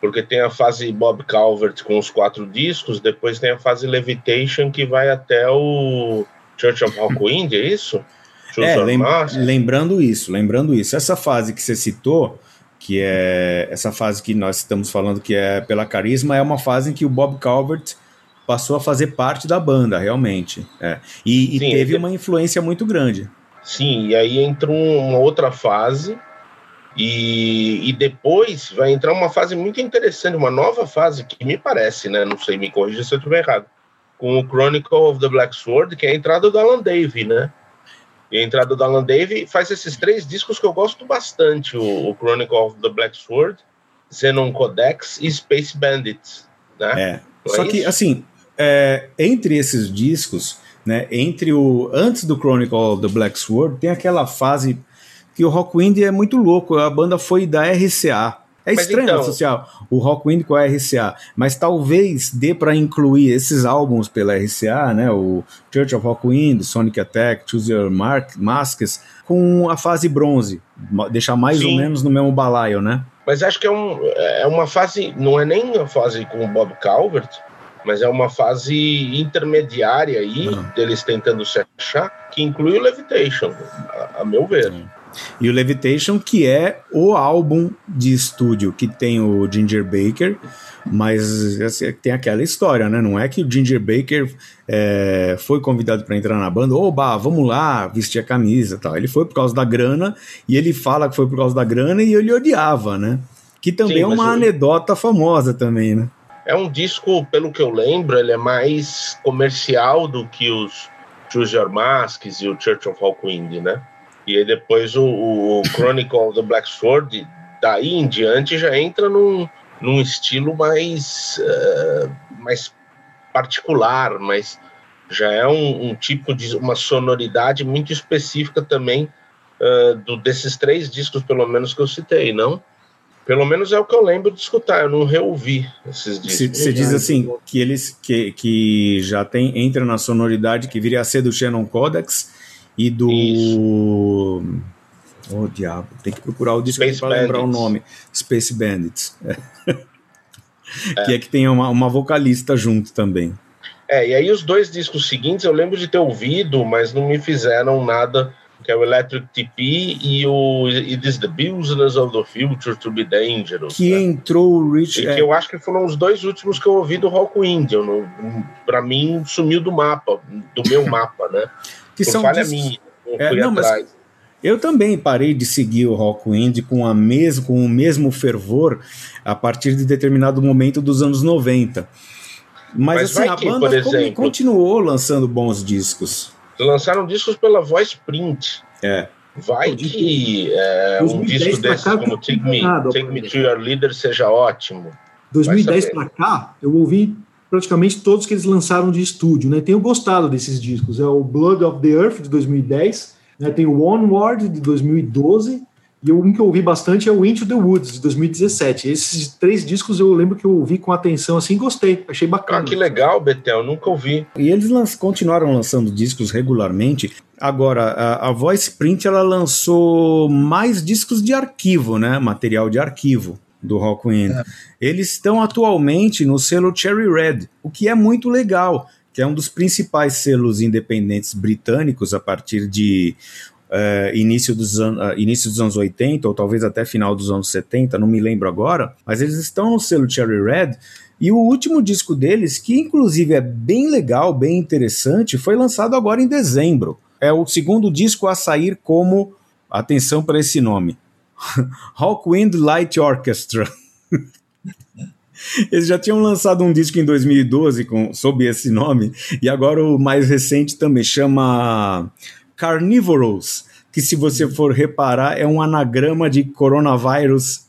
Porque tem a fase Bob Calvert com os quatro discos, depois tem a fase Levitation que vai até o Church of Rockwind, é isso? É, lem- lembrando isso, lembrando isso. Essa fase que você citou, que é essa fase que nós estamos falando que é pela carisma, é uma fase em que o Bob Calvert passou a fazer parte da banda, realmente. É. E, e Sim, teve uma influência muito grande. Sim, e aí entra um- uma outra fase, e, e depois vai entrar uma fase muito interessante, uma nova fase, que me parece, né? Não sei, me corrija se eu estiver errado, com o Chronicle of the Black Sword, que é a entrada do Alan Dave, né? E a entrada do Alan Dave faz esses três discos que eu gosto bastante: o, o Chronicle of the Black Sword, Xenon Codex e Space Bandits, né? É. Não Só é que, assim, é, entre esses discos, né, entre o antes do Chronicle of the Black Sword, tem aquela fase que o Rockwind é muito louco. A banda foi da RCA. É Mas estranho então- associar o Rockwind com a RCA, mas talvez dê para incluir esses álbuns pela RCA, né, o Church of Rockwind, Sonic Attack, Choose Your Mark, Masks, com a fase bronze, deixar mais ou Sim. menos no mesmo balaio, né? Mas acho que é, um, é uma fase, não é nem a fase com o Bob Calvert, mas é uma fase intermediária aí, Uhum. deles tentando se achar, que inclui o Levitation, a, a meu ver. E o Levitation, que é o álbum de estúdio que tem o Ginger Baker, mas assim, tem aquela história, né? Não é que o Ginger Baker é, foi convidado para entrar na banda, oba, vamos lá, vestir a camisa e tal. Ele foi por causa da grana, e ele fala que foi por causa da grana e ele odiava, né? Que também Sim, é uma o- anedota famosa também, né? É um disco, pelo que eu lembro, ele é mais comercial do que os Choose Your Masks e o Church of Hawkwind, né? E depois o, o Chronicle of the Black Sword, daí em diante, já entra num, num estilo mais, eh, mais particular, mas já é um, um tipo de uma sonoridade muito específica também eh, do, desses três discos, pelo menos que eu citei, não? Pelo menos é o que eu lembro de escutar, eu não reouvi esses discos. Você diz assim que eles que, que já tem entra na sonoridade que viria a ser do Shannon Codex e do Oh diabo, tem que procurar o disco para lembrar o nome. Space Bandits. É. Que é que tem uma, uma vocalista junto também. É, e aí os dois discos seguintes eu lembro de ter ouvido, mas não me fizeram nada, que é o Electric TP e o It is the Business of the Future to be Dangerous. Que né? entrou o Rich. E é, que eu acho que foram os dois últimos que eu ouvi do Rockwind. Eu não, pra mim, sumiu do mapa, do meu mapa, né? que Por são falha minha. Eu É, não, mas- atrás. Eu também parei de seguir o Rockwind com, a mes com o mesmo fervor a partir de determinado momento dos anos 90. Mas, Mas assim, a que, banda exemplo- continuou lançando bons discos. Lançaram discos pela Voice Print. É. Vai que é, um 2010 disco desses cá, como Take Me, enganado, Take Me to Your Leader seja ótimo. 2010 saber. para cá, eu ouvi praticamente todos que eles lançaram de estúdio, né? Tenho gostado desses discos. É o Blood of the Earth de 2010, né? Tem o Onward de 2012 E um que eu ouvi bastante é o Into the Woods, de 2017. Esses três discos eu lembro que eu ouvi com atenção assim gostei, achei bacana. Ah, que legal, Betel, nunca ouvi. E eles lan continuaram lançando discos regularmente. Agora, a, a Voice Print ela lançou mais discos de arquivo, né? Material de arquivo do Rockwind. É. Eles estão atualmente no selo Cherry Red, o que é muito legal, que é um dos principais selos independentes britânicos a partir de uh, início, dos uh, início dos anos 80, ou talvez até final dos anos 70, não me lembro agora, mas eles estão no selo Cherry Red. E o último disco deles, que inclusive é bem legal, bem interessante, foi lançado agora em dezembro. É o segundo disco a sair como, atenção para esse nome, Hawkwind Light Orchestra. Eles já tinham lançado um disco em 2012 com, sob esse nome, e agora o mais recente também chama Carnivorous, que se você for reparar é um anagrama de coronavírus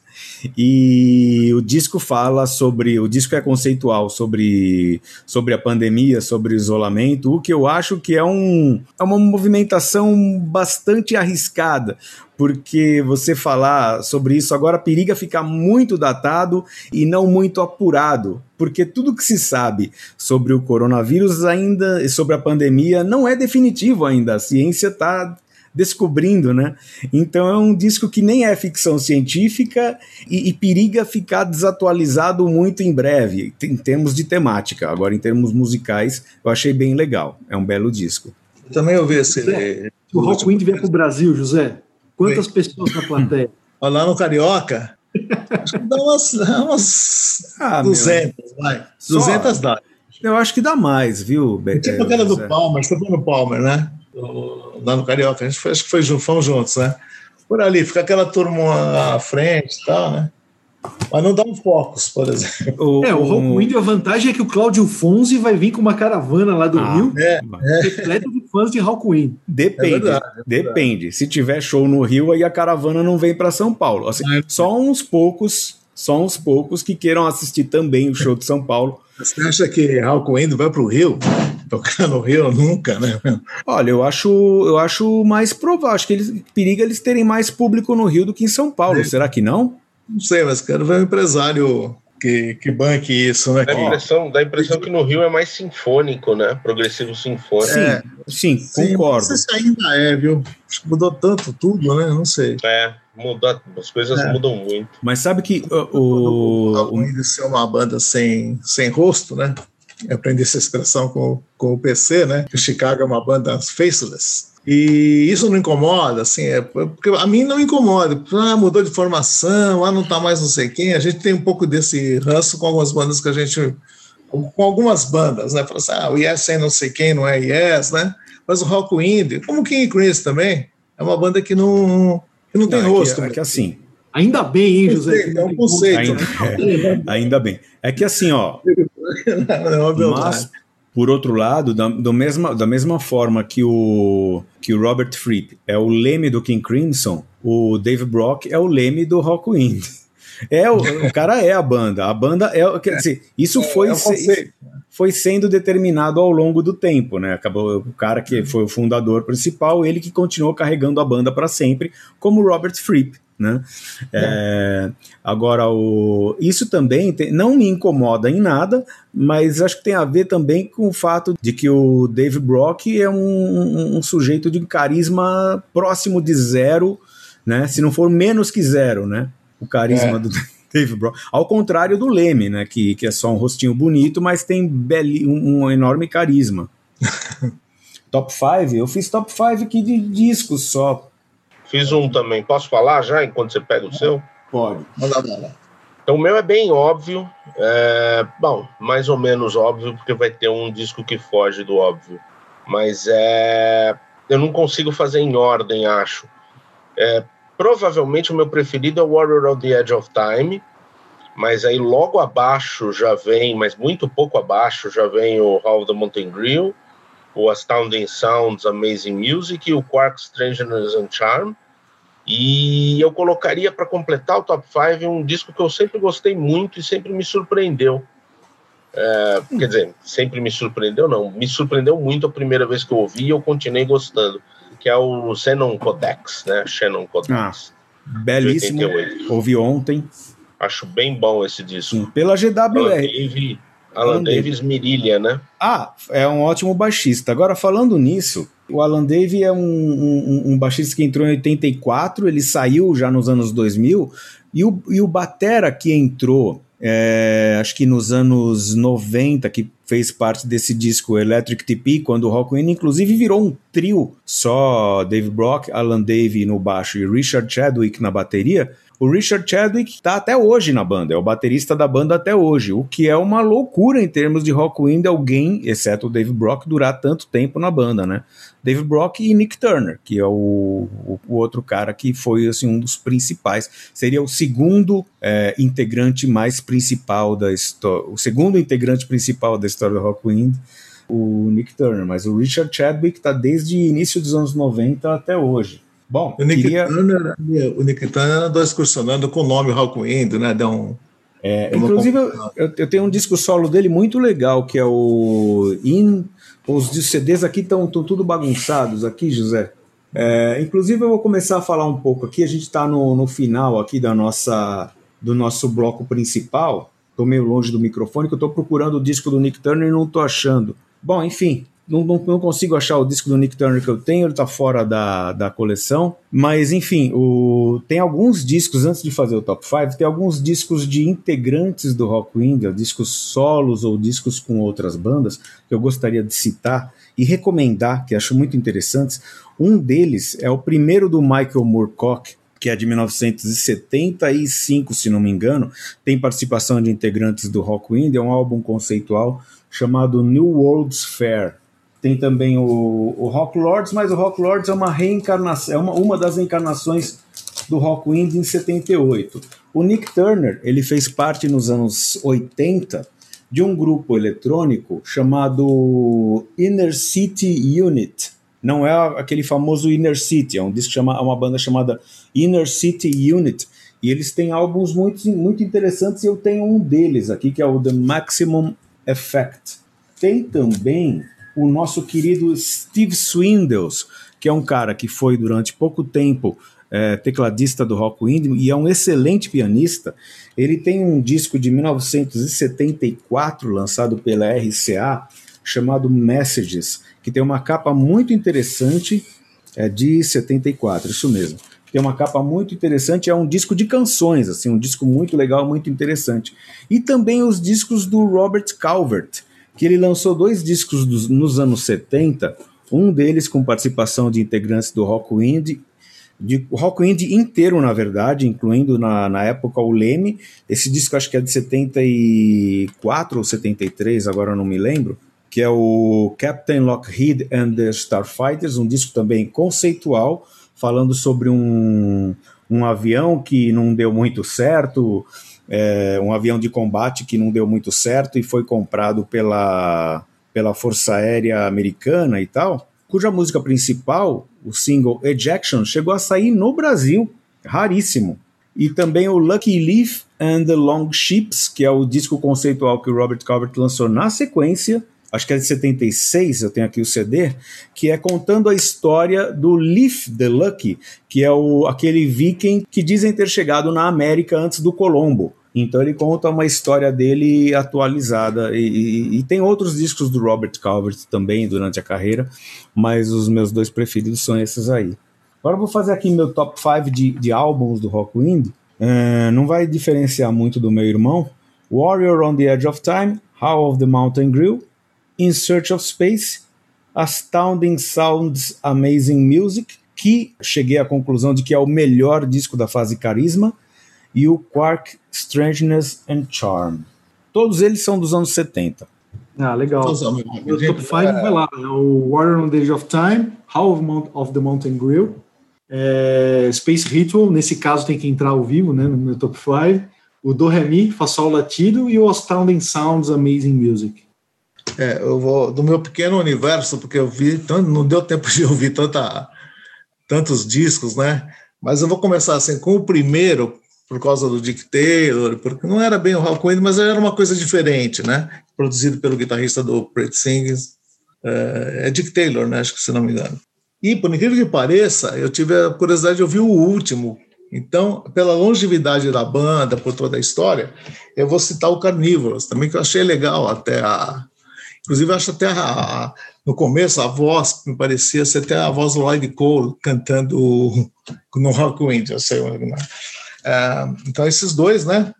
e o disco fala sobre, o disco é conceitual sobre, sobre a pandemia, sobre isolamento, o que eu acho que é, um, é uma movimentação bastante arriscada, porque você falar sobre isso agora periga ficar muito datado e não muito apurado, porque tudo que se sabe sobre o coronavírus ainda, sobre a pandemia, não é definitivo ainda. A ciência está descobrindo, né? Então é um disco que nem é ficção científica e, e, periga ficar desatualizado muito em breve, em termos de temática. Agora, em termos musicais, eu achei bem legal. É um belo disco. Eu também ouvi esse. Se o Rockwind vier para o Brasil, José, quantas Oi. pessoas na plateia? Lá no Carioca, acho que dá umas, umas ah, 200, meu. vai. 200 Só, dá. Eu acho que dá mais, viu? Tipo aquela do Palmer, você tá no Palmer, né? Lá no Carioca. A gente foi, acho que foi, fomos juntos, né? Por ali, fica aquela turma à frente e tal, né? Mas não dá um focos, por exemplo. O, é, o Rockwind, a vantagem é que o Cláudio Fonzi vai vir com uma caravana lá do ah, Rio, é, é. repleto de fãs de Rockwind. Depende, é verdade, é depende. Se tiver show no Rio, aí a caravana não vem para São Paulo. Assim, é. só uns poucos, só uns poucos que queiram assistir também o show de São Paulo. Você acha que Rockwind vai para o Rio? tocar no Rio nunca, né? Olha, eu acho, eu acho mais provável. Acho que eles periga eles terem mais público no Rio do que em São Paulo. É. Será que não? Não sei, mas quero ver um empresário que, que banque isso, né? Dá a impressão, dá a impressão que no Rio é mais sinfônico, né? Progressivo sinfônico. Sim, é. sim, sim, concordo. Não sei se ainda é, viu? Acho que mudou tanto tudo, né? Não sei. É, muda, as coisas é. mudam muito. Mas sabe que o. o, o... ser uma banda sem, sem rosto, né? aprendi essa expressão com, com o PC, né? Que o Chicago é uma banda faceless. E isso não incomoda, assim, é, porque a mim não incomoda. Ah, mudou de formação, ah, não tá mais não sei quem. A gente tem um pouco desse ranço com algumas bandas que a gente. Com algumas bandas, né? Fala assim, ah, o Yes sem não sei quem não é Yes, né? Mas o Rock Indie, como King Chris também, é uma banda que não, não, não tem é rosto. Que, é que assim, Ainda bem, hein, José? É um conceito. Ainda, é, ainda bem. É que assim, ó. mas, por outro lado, da, do mesma, da mesma forma que o, que o Robert Fripp é o leme do King Crimson, o Dave Brock é o leme do Rockwind. É, o, o cara é a banda. A banda é. Quer dizer, isso é, foi, é se, foi sendo determinado ao longo do tempo, né? Acabou o cara que foi o fundador principal, ele que continuou carregando a banda para sempre, como Robert Fripp. Né? É. É, agora, o, isso também tem, não me incomoda em nada, mas acho que tem a ver também com o fato de que o Dave Brock é um, um, um sujeito de carisma próximo de zero, né? se não for menos que zero, né? O carisma é. do Dave Brock. Ao contrário do Leme, né? que, que é só um rostinho bonito, mas tem beli, um, um enorme carisma. top 5? Eu fiz top 5 aqui de discos só Fiz um também. Posso falar já enquanto você pega o seu? Pode. Manda lá. Então, o meu é bem óbvio. É, bom, mais ou menos óbvio, porque vai ter um disco que foge do óbvio. Mas é, eu não consigo fazer em ordem, acho. É, provavelmente o meu preferido é Warrior on the Edge of Time. Mas aí logo abaixo já vem, mas muito pouco abaixo, já vem o Hall of the Mountain Grill o Astounding Sounds, Amazing Music e o Quark Strangeness and Charm. E eu colocaria para completar o top 5 um disco que eu sempre gostei muito e sempre me surpreendeu. É, quer dizer, sempre me surpreendeu, não. Me surpreendeu muito a primeira vez que eu ouvi e eu continuei gostando. Que é o Xenon Codex, né? Xenon Codex. Ah. Belíssimo. Ouvi ontem. Acho bem bom esse disco. Sim, pela GWR. Alan Davis, Alan Davis Mirilha, né? Ah, é um ótimo baixista. Agora, falando nisso, o Alan Davis é um, um, um, baixista que entrou em 84, ele saiu já nos anos 2000, e o, e o Batera que entrou, é, acho que nos anos 90, que fez parte desse disco Electric TP, quando o Rockwind inclusive virou um trio, só Dave Brock, Alan Dave no baixo e Richard Chadwick na bateria, o Richard Chadwick está até hoje na banda, é o baterista da banda até hoje, o que é uma loucura em termos de Rockwind alguém, exceto o Dave Brock, durar tanto tempo na banda, né? Dave Brock e Nick Turner, que é o, o, o outro cara que foi assim, um dos principais. Seria o segundo é, integrante mais principal da história, o segundo integrante principal da história do Rockwind, o Nick Turner, mas o Richard Chadwick está desde início dos anos 90 até hoje. Bom, o Nick, queria... Turner andou excursionando com o nome Rockwind, né? Deu um, é, inclusive, eu, eu, tenho um disco solo dele muito legal, que é o In. Os CDs aqui estão tudo bagunçados aqui, José. É, inclusive, eu vou começar a falar um pouco aqui. A gente está no, no final aqui da nossa, do nosso bloco principal. Estou meio longe do microfone, que eu estou procurando o disco do Nick Turner e não estou achando. Bom, enfim, não, não, não, consigo achar o disco do Nick Turner que eu tenho, ele está fora da, da coleção. Mas, enfim, o, tem alguns discos, antes de fazer o top 5, tem alguns discos de integrantes do Rock India, discos solos ou discos com outras bandas, que eu gostaria de citar e recomendar, que acho muito interessantes. Um deles é o primeiro do Michael Moorcock, que é de 1975, se não me engano, tem participação de integrantes do Rock Wind, é um álbum conceitual chamado New World's Fair. Tem também o, o Rock Lords, mas o Rock Lords é uma reencarnação, é uma, uma das encarnações do Rock Wind em 78. O Nick Turner, ele fez parte nos anos 80 de um grupo eletrônico chamado Inner City Unit. Não é aquele famoso Inner City, é um disco chama, é uma banda chamada Inner City Unit. E eles têm álbuns muito, muito interessantes e eu tenho um deles aqui, que é o The Maximum Effect. Tem também o nosso querido Steve Swindles, que é um cara que foi durante pouco tempo é, tecladista do Rock Wind e é um excelente pianista. Ele tem um disco de 1974 lançado pela RCA chamado Messages, que tem uma capa muito interessante, é de 74, isso mesmo. Tem uma capa muito interessante, é um disco de canções, assim, um disco muito legal, muito interessante. E também os discos do Robert Calvert, que ele lançou dois discos dos, nos anos 70, um deles com participação de integrantes do Rockwind, de Rockwind inteiro, na verdade, incluindo na, na época o Leme. Esse disco acho que é de 74 ou 73, agora não me lembro, que é o Captain Lockheed and the Starfighters, um disco também conceitual, falando sobre um, um avião que não deu muito certo, é, um avião de combate que não deu muito certo e foi comprado pela, pela Força Aérea Americana e tal, cuja música principal, o single Ejection, chegou a sair no Brasil, raríssimo. E também o Lucky Leaf and the Long Ships, que é o disco conceitual que o Robert Calvert lançou na sequência, acho que é de 76, eu tenho aqui o CD, que é contando a história do Leif the Lucky, que é o, aquele viking que dizem ter chegado na América antes do Colombo. Então ele conta uma história dele atualizada. E, e, e, tem outros discos do Robert Calvert também durante a carreira, mas os meus dois preferidos são esses aí. Agora eu vou fazer aqui meu top 5 de, de álbuns do Rockwind. Uh, não vai diferenciar muito do meu irmão. Warrior on the Edge of Time, How of the Mountain Grill, In Search of Space, Astounding Sounds Amazing Music, que cheguei à conclusão de que é o melhor disco da fase Carisma, e o Quark Strangeness and Charm. Todos eles são dos anos 70. Ah, legal. Meu top 5 vai lá. É o Warrior on the Edge of Time, How of the Mountain Grill, é, Space Ritual, nesse caso tem que entrar ao vivo, né, no meu top 5, o Do Re Mi, Fá Sol Latido e o Astounding Sounds Amazing Music. É, eu vou do meu pequeno universo, porque eu vi, tanto, não deu tempo de ouvir tanta, tantos discos, né? Mas eu vou começar assim com o primeiro, por causa do Dick Taylor, porque não era bem o Hal Quinn, mas era uma coisa diferente, né? Produzido pelo guitarrista do Pretty Sings, é, é Dick Taylor, né? Acho que se não me engano. E por incrível que pareça, eu tive a curiosidade de ouvir o último, Então, pela longevidade da banda, por toda a história, eu vou citar o Carnívoros também, que eu achei legal até a. Inclusive, eu acho até a, no começo a voz me parecia ser até a voz do Lloyd Cole cantando no Rock Wind, eu sei, né? É, então, esses dois, né?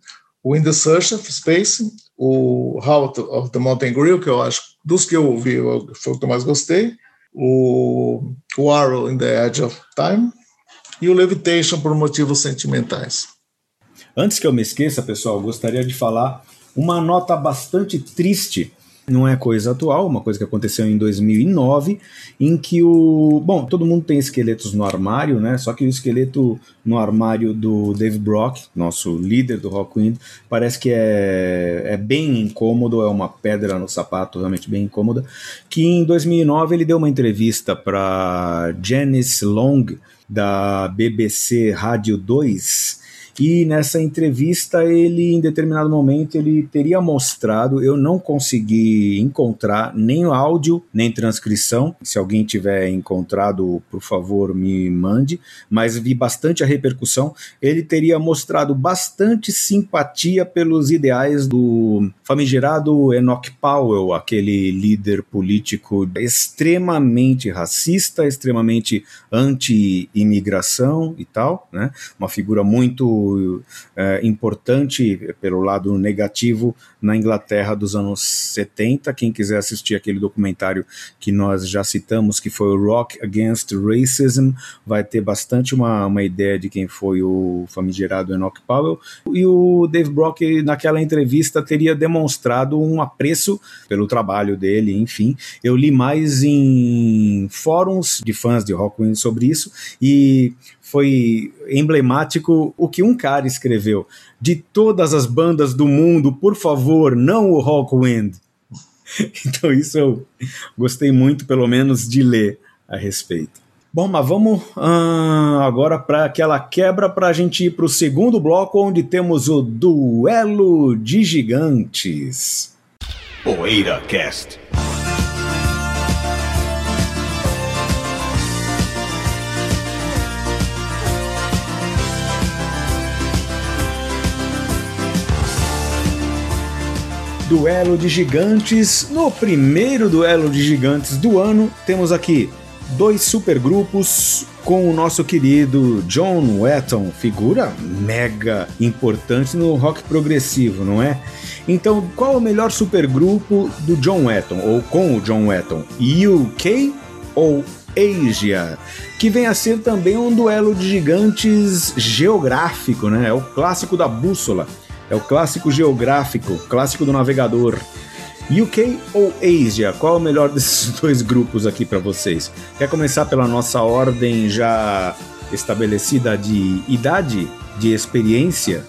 O In the Search of Space, o How of the Mountain Grill, que eu acho, dos que eu ouvi, foi o que eu mais gostei, o, o Arrow in the Edge of Time, e o Levitation por motivos sentimentais. Antes que eu me esqueça, pessoal, gostaria de falar uma nota bastante triste. Não é coisa atual, uma coisa que aconteceu em 2009, em que o. Bom, todo mundo tem esqueletos no armário, né? Só que o esqueleto no armário do Dave Brock, nosso líder do Rockwind, parece que é, é bem incômodo, é uma pedra no sapato realmente bem incômoda. Que em 2009 ele deu uma entrevista para Janice Long, da BBC Rádio 2, e nessa entrevista ele em determinado momento ele teria mostrado, eu não consegui encontrar nem áudio, nem transcrição. Se alguém tiver encontrado, por favor, me mande, mas vi bastante a repercussão. Ele teria mostrado bastante simpatia pelos ideais do famigerado Enoch Powell, aquele líder político extremamente racista, extremamente anti-imigração e tal, né? Uma figura muito é, importante pelo lado negativo na Inglaterra dos anos 70. Quem quiser assistir aquele documentário que nós já citamos, que foi o Rock Against Racism, vai ter bastante uma, uma ideia de quem foi o famigerado Enoch Powell. E o Dave Brock, naquela entrevista, teria demonstrado um apreço pelo trabalho dele, enfim. Eu li mais em fóruns de fãs de Rockwind sobre isso e foi emblemático o que um cara escreveu. De todas as bandas do mundo, por favor, não o Rockwind. Então isso eu gostei muito, pelo menos, de ler a respeito. Bom, mas vamos agora para aquela quebra para a gente ir para o segundo bloco, onde temos o Duelo de Gigantes. Poeira Cast. Duelo de Gigantes. No primeiro duelo de gigantes do ano, temos aqui dois supergrupos com o nosso querido John Wetton, figura mega importante no rock progressivo, não é? Então, qual o melhor supergrupo do John Wetton, ou com o John Wetton? UK ou Asia? Que vem a ser também um duelo de gigantes geográfico, né? É o clássico da bússola. É o clássico geográfico, clássico do navegador. UK ou Asia? Qual é o melhor desses dois grupos aqui para vocês? Quer começar pela nossa ordem já estabelecida de idade, de experiência?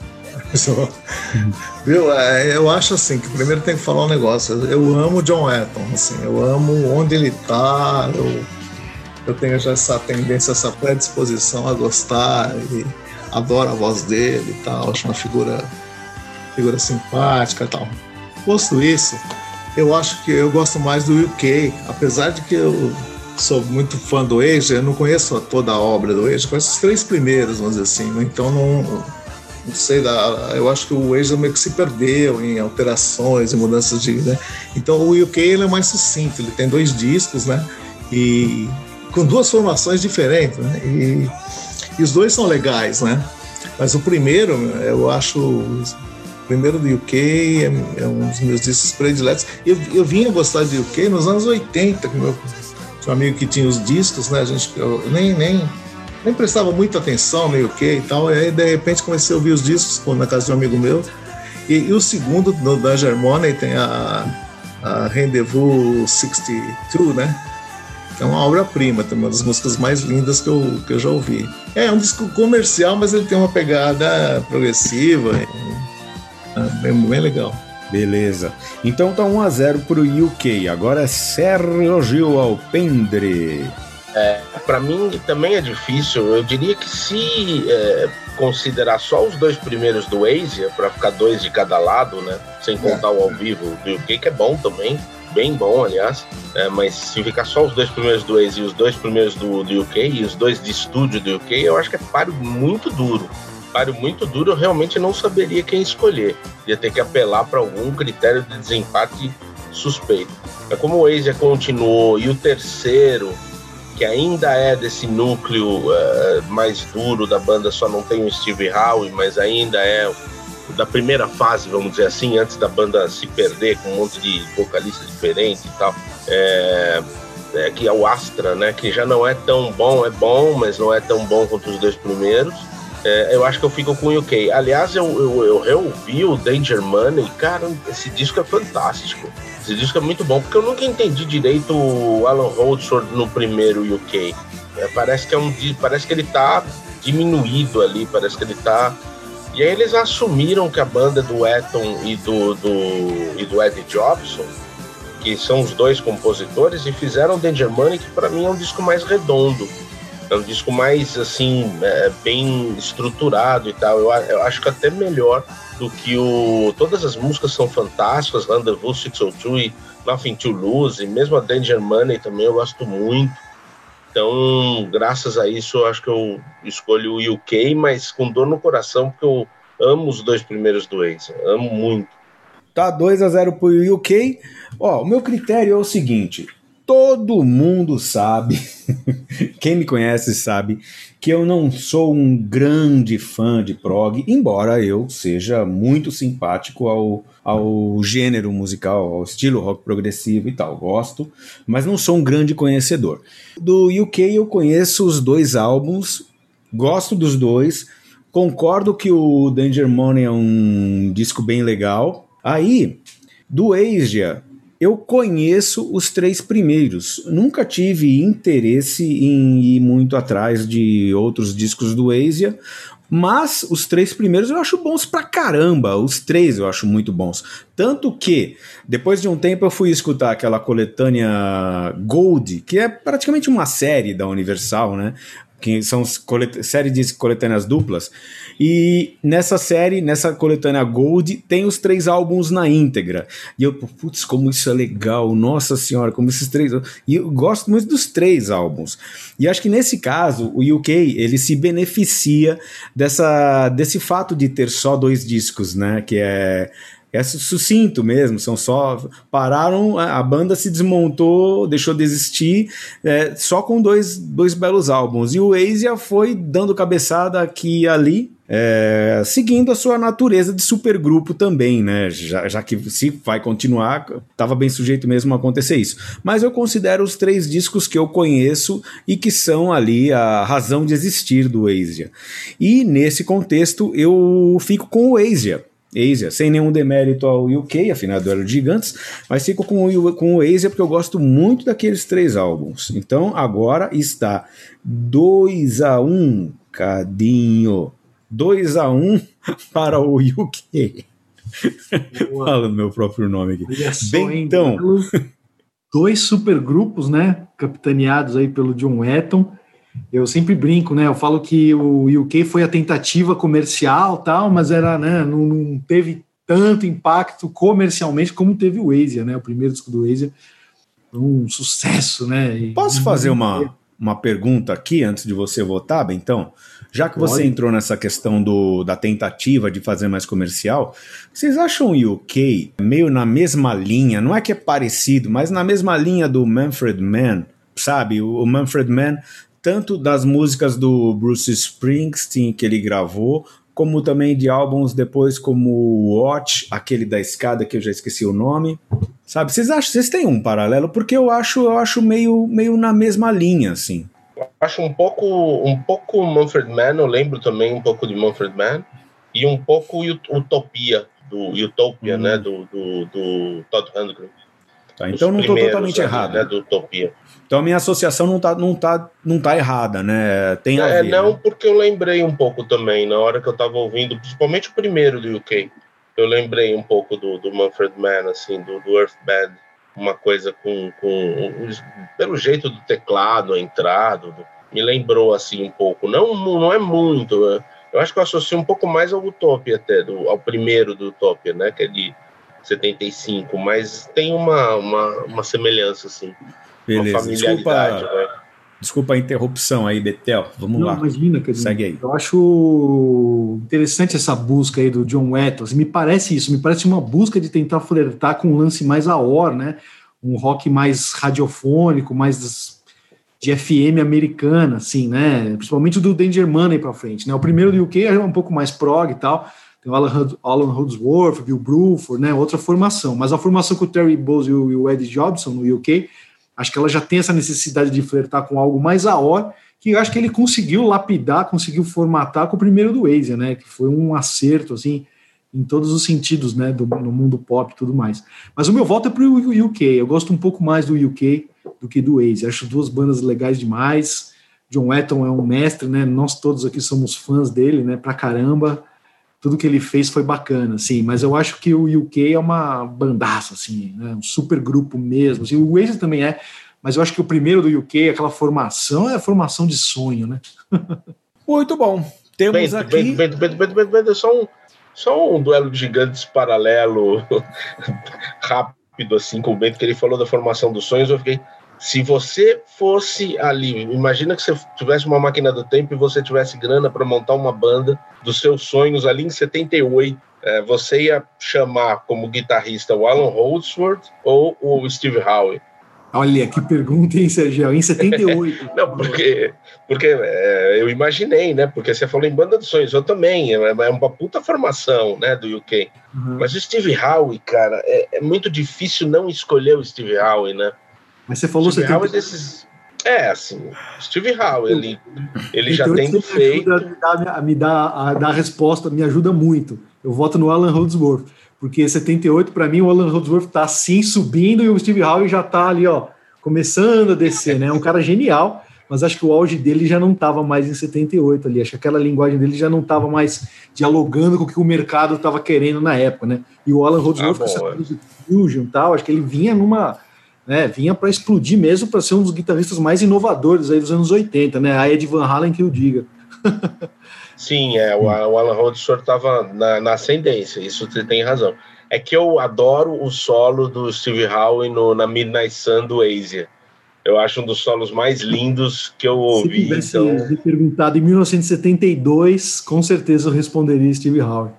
Viu? É, eu acho assim que primeiro tem que falar um negócio. Eu amo John Wetton, assim, eu amo onde ele tá, eu, eu tenho já essa tendência, essa predisposição a gostar e adoro a voz dele e tal, acho uma figura figura simpática e tal. Posto isso, eu acho que eu gosto mais do UK, apesar de que eu sou muito fã do Age, eu não conheço toda a obra do Age, conheço os três primeiros, vamos dizer assim, né? então não, não sei, eu acho que o Age meio que se perdeu em alterações e mudanças de. Né? Então o UK ele é mais sucinto, ele tem dois discos, né? E com duas formações diferentes, né? E, e os dois são legais, né? Mas o primeiro, eu acho primeiro do UK, é, é, um dos meus discos prediletos. Eu, eu vim a gostar de UK nos anos 80, com meu um amigo que tinha os discos, né? A gente, eu nem, nem, nem prestava muita atenção no UK e tal, e aí de repente comecei a ouvir os discos na casa de um amigo meu. E, e o segundo, do Danger Money, tem a, a Rendezvous 62, né? é uma obra-prima, tem uma das músicas mais lindas que eu, que eu já ouvi. É um disco comercial, mas ele tem uma pegada progressiva, é bem, legal. Beleza. Então tá 1 a 0 pro UK. Agora é Sergio Alpendre. É, para mim também é difícil. Eu diria que se é, considerar só os dois primeiros do Asia, para ficar dois de cada lado, né? Sem contar é. o ao vivo do UK, que é bom também. bem bom, aliás. É, mas se ficar só os dois primeiros do Waze e os dois primeiros do, do UK e os dois de estúdio do UK, eu acho que é páreo muito duro. Páreo muito duro, eu realmente não saberia quem escolher. Ia ter que apelar para algum critério de desempate suspeito. É como o Waze continuou e o terceiro, que ainda é desse núcleo uh, mais duro da banda, só não tem o Steve Howe, mas ainda é da primeira fase, vamos dizer assim, antes da banda se perder com um monte de vocalista diferente e tal. É, é, que é o Astra, né? Que já não é tão bom, é bom, mas não é tão bom quanto os dois primeiros. É, eu acho que eu fico com o UK. Aliás, eu, eu, eu reouvi o Danger Money, cara, esse disco é fantástico. Esse disco é muito bom, porque eu nunca entendi direito o Alan Holdsworth no primeiro UK. É, parece que é um parece que ele tá diminuído ali, parece que ele tá e aí eles assumiram que a banda do Eton e do, do, e do Eddie Jobson, que são os dois compositores, e fizeram Danger Money, que para mim é um disco mais redondo. É um disco mais, assim, é, bem estruturado e tal. Eu, eu, acho que até melhor do que o... Todas as músicas são fantásticas, Rendezvous 602 e Nothing to Lose, e mesmo a Danger Money também eu gosto muito. Então, graças a isso, eu acho que eu escolho o UK, mas com dor no coração, porque eu amo os dois primeiros do Ace, amo muito. Tá 2 a 0 pro UK. Ó, o meu critério é o seguinte: todo mundo sabe, quem me conhece sabe, que eu não sou um grande fã de prog, embora eu seja muito simpático ao, ao gênero musical, ao estilo rock progressivo e tal. Gosto, mas não sou um grande conhecedor. Do UK eu conheço os dois álbuns, gosto dos dois, concordo que o Danger Money é um disco bem legal. Aí, do Asia, eu conheço os três primeiros. Nunca tive interesse em ir muito atrás de outros discos do Asia, mas os três primeiros eu acho bons pra caramba. Os três eu acho muito bons. Tanto que, depois de um tempo, eu fui escutar aquela coletânea Gold, que é praticamente uma série da Universal, né? Que são séries de coletâneas duplas. E nessa série, nessa coletânea Gold, tem os três álbuns na íntegra. E eu, putz, como isso é legal, nossa senhora, como esses três. E eu gosto muito dos três álbuns. E acho que nesse caso, o UK, ele se beneficia dessa, desse fato de ter só dois discos, né? Que é é sucinto mesmo, são só. Pararam, a banda se desmontou, deixou de existir, é, só com dois, dois belos álbuns. E o Asia foi dando cabeçada aqui e ali, é, seguindo a sua natureza de supergrupo também, né? Já, já que se vai continuar, estava bem sujeito mesmo a acontecer isso. Mas eu considero os três discos que eu conheço e que são ali a razão de existir do Asia. E nesse contexto eu fico com o Asia Asia, sem nenhum demérito ao UK, afinal do Era Gigantes, mas fico com o, com o Asia porque eu gosto muito daqueles três álbuns. Então agora está 2 a 1 um, cadinho. 2 a 1 um para o UK. Fala o meu próprio nome aqui. Bem, então. Dois supergrupos, né? Capitaneados aí pelo John Wetton eu sempre brinco, né? Eu falo que o UK foi a tentativa comercial, tal, mas era, né? Não, não teve tanto impacto comercialmente como teve o Asia, né? O primeiro disco do Asia, um sucesso, né? E, Posso fazer uma, uma pergunta aqui antes de você votar, então? Já que você Pode. entrou nessa questão do, da tentativa de fazer mais comercial, vocês acham o UK meio na mesma linha? Não é que é parecido, mas na mesma linha do Manfred Mann, sabe? O Manfred Mann tanto das músicas do Bruce Springsteen que ele gravou, como também de álbuns depois como Watch, aquele da escada que eu já esqueci o nome. Sabe, vocês acham, vocês têm um paralelo? Porque eu acho, eu acho meio, meio na mesma linha, assim. Eu acho um pouco, um pouco Manfred Mann, eu lembro também um pouco de Manfred Mann, e um pouco Utopia, do Utopia, hum. né, do, do, do Todd Rundgren. Tá, então não estou totalmente errado. Né, do Utopia. Então a minha associação não tá, não tá, não tá errada, né? Tem a é, ver, não, né? porque eu lembrei um pouco também, na hora que eu estava ouvindo, principalmente o primeiro do UK, eu lembrei um pouco do, do Manfred Mann, assim, do, do Earthbed, uma coisa com, com pelo jeito do teclado, a entrada, me lembrou assim um pouco. Não, não é muito, eu acho que eu associo um pouco mais ao Utopia até, do, ao primeiro do Utopia, né? Que é de 75, mas tem uma, uma, uma semelhança, assim. Beleza. Desculpa... né? Desculpa a interrupção aí, Betel. Vamos Não, lá. Imagina, Cadinho. Segue aí. Eu acho interessante essa busca aí do John Waters. Me parece isso, me parece uma busca de tentar flertar com um lance mais a or, né? Um rock mais radiofônico, mais de FM americana, assim, né? Principalmente do Danger Money para frente, né? O primeiro do UK é um pouco mais prog e tal. Tem o Alan, Alan Holdsworth, Bill Bruford, né? Outra formação. Mas a formação com o Terry Bowles e o, e o Eddie Jobson no UK Acho que ela já tem essa necessidade de flertar com algo mais a hora, que eu acho que ele conseguiu lapidar, conseguiu formatar com o primeiro do Waze, né? Que foi um acerto, assim, em todos os sentidos, né? Do, no mundo pop e tudo mais. Mas o meu voto é para o UK. Eu gosto um pouco mais do UK do que do Waze. Acho duas bandas legais demais. John Wetton é um mestre, né? Nós todos aqui somos fãs dele, né? Pra caramba tudo que ele fez foi bacana, assim, mas eu acho que o UK é uma bandaça, assim, né, um super grupo mesmo, assim, o Oasis também é, mas eu acho que o primeiro do UK, aquela formação, é a formação de sonho, né? Muito bom. Temos Bento, aqui... Bento, Bento, Bento, Bento, Bento, só um, só um duelo de gigantes paralelo, rápido, assim, com o Bento, que ele falou da formação dos sonhos, eu fiquei se você fosse ali, imagina que você tivesse uma máquina do tempo e você tivesse grana para montar uma banda dos seus sonhos ali em 78, é, você ia chamar como guitarrista o Alan Holdsworth ou o Steve Howe? Olha, que pergunta, hein, Sergio? Em 78. Não, porque, porque é, eu imaginei, né? Porque você falou em Banda dos Sonhos, eu também. É, é uma puta formação, né, do UK. Uhum. Mas o Steve Howe, cara, é, é, muito difícil não escolher o Steve Howe, né? Mas você falou Steve Howe é desses. É, assim, Steve Howe, ele, ele já tendo feito. Me dá, a, me dá a, dar a resposta, me ajuda muito. Eu voto no Alan Holdsworth, porque 78, para mim, o Alan Holdsworth tá assim subindo e o Steve Howe já tá ali, ó, começando a descer, né? É um cara genial, mas acho que o auge dele já não estava mais em 78 ali. Acho que aquela linguagem dele já não estava mais dialogando com o que o mercado estava querendo na época, né? E o Alan Holdsworth, ah, com essa fusion e tal, acho que ele vinha numa né, vinha para explodir mesmo, para ser um dos guitarristas mais inovadores aí dos anos 80, né? A Ed Van Halen que o diga. Sim, é, o, o Alan Rodgers estava na, na, ascendência, isso você tem razão. É que eu adoro o solo do Steve Howe no, na Midnight Sun do Asia. Eu acho um dos solos mais lindos que eu ouvi. Se tivesse então... perguntado em 1972, com certeza eu responderia Steve Howe.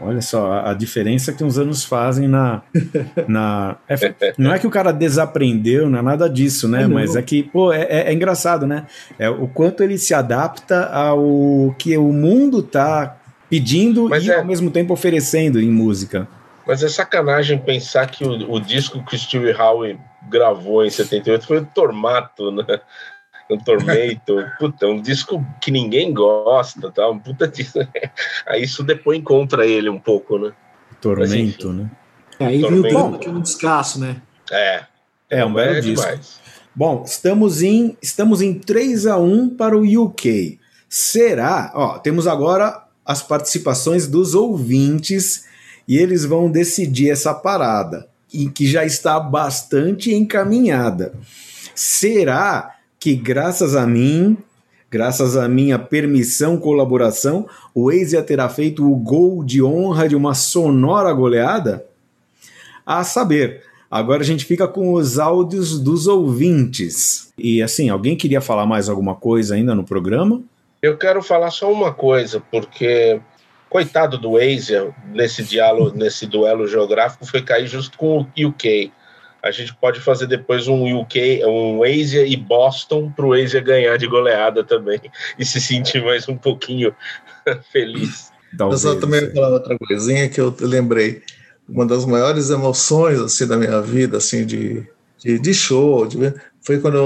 Olha só, a, a, diferença que uns anos fazem na. na é, não é que o cara desaprendeu, não é nada disso, né? É Mas é que, pô, é, é, é, engraçado, né? É o quanto ele se adapta ao que o mundo tá pedindo Mas e é ao mesmo tempo oferecendo em música. Mas é sacanagem pensar que o, o disco que o Steve Howe gravou em 78 foi o Tormato, né? Um Tormento, puta, um disco que ninguém gosta, tá? Um puta disco. Aí isso depois encontra ele um pouco, né? Tormento, Mas, né? É, aí Tormento. viu o drama que é um descasso, né? É. É um belo é disco. Demais. Bom, estamos em, estamos em 3 a 1 para o UK. Será? Ó, temos agora as participações dos ouvintes e eles vão decidir essa parada, e que já está bastante encaminhada. Será que graças a mim, graças à minha permissão, colaboração, o Asia terá feito o gol de honra de uma sonora goleada? A saber, agora a gente fica com os áudios dos ouvintes. E assim, alguém queria falar mais alguma coisa ainda no programa? Eu quero falar só uma coisa, porque coitado do Asia nesse diálogo, nesse duelo geográfico foi cair justo com o UK a gente pode fazer depois um UK, um Asia e Boston para o Asia ganhar de goleada também e se sentir mais um pouquinho feliz. Talvez, eu só também vou falar outra coisinha que eu lembrei. Uma das maiores emoções assim da minha vida, assim de, de, de show, de, foi quando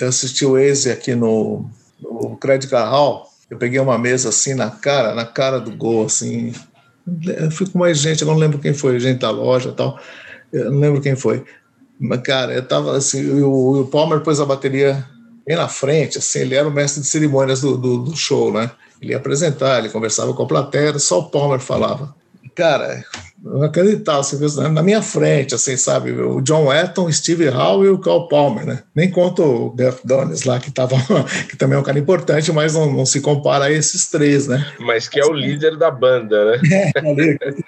eu assisti o Asia aqui no, no Credit Hall. Eu peguei uma mesa assim na cara, na cara do gol, assim. Eu fui com mais gente, eu não lembro quem foi, gente da loja e tal. Eu não lembro quem foi. Mas, cara, eu tava assim, o, o Palmer pôs a bateria bem na frente, assim, ele era o mestre de cerimônias do, do, do show, né? Ele ia apresentar, ele conversava com a plateia, só o Palmer falava. Cara, não acreditava, você viu, na minha frente, assim, sabe? O John Wetton, Steve Howe e o Carl Palmer, né? Nem conto o Jeff Donis lá, que, tava, que também é um cara importante, mas não, não, se compara a esses três, né? Mas que é o líder da banda, né?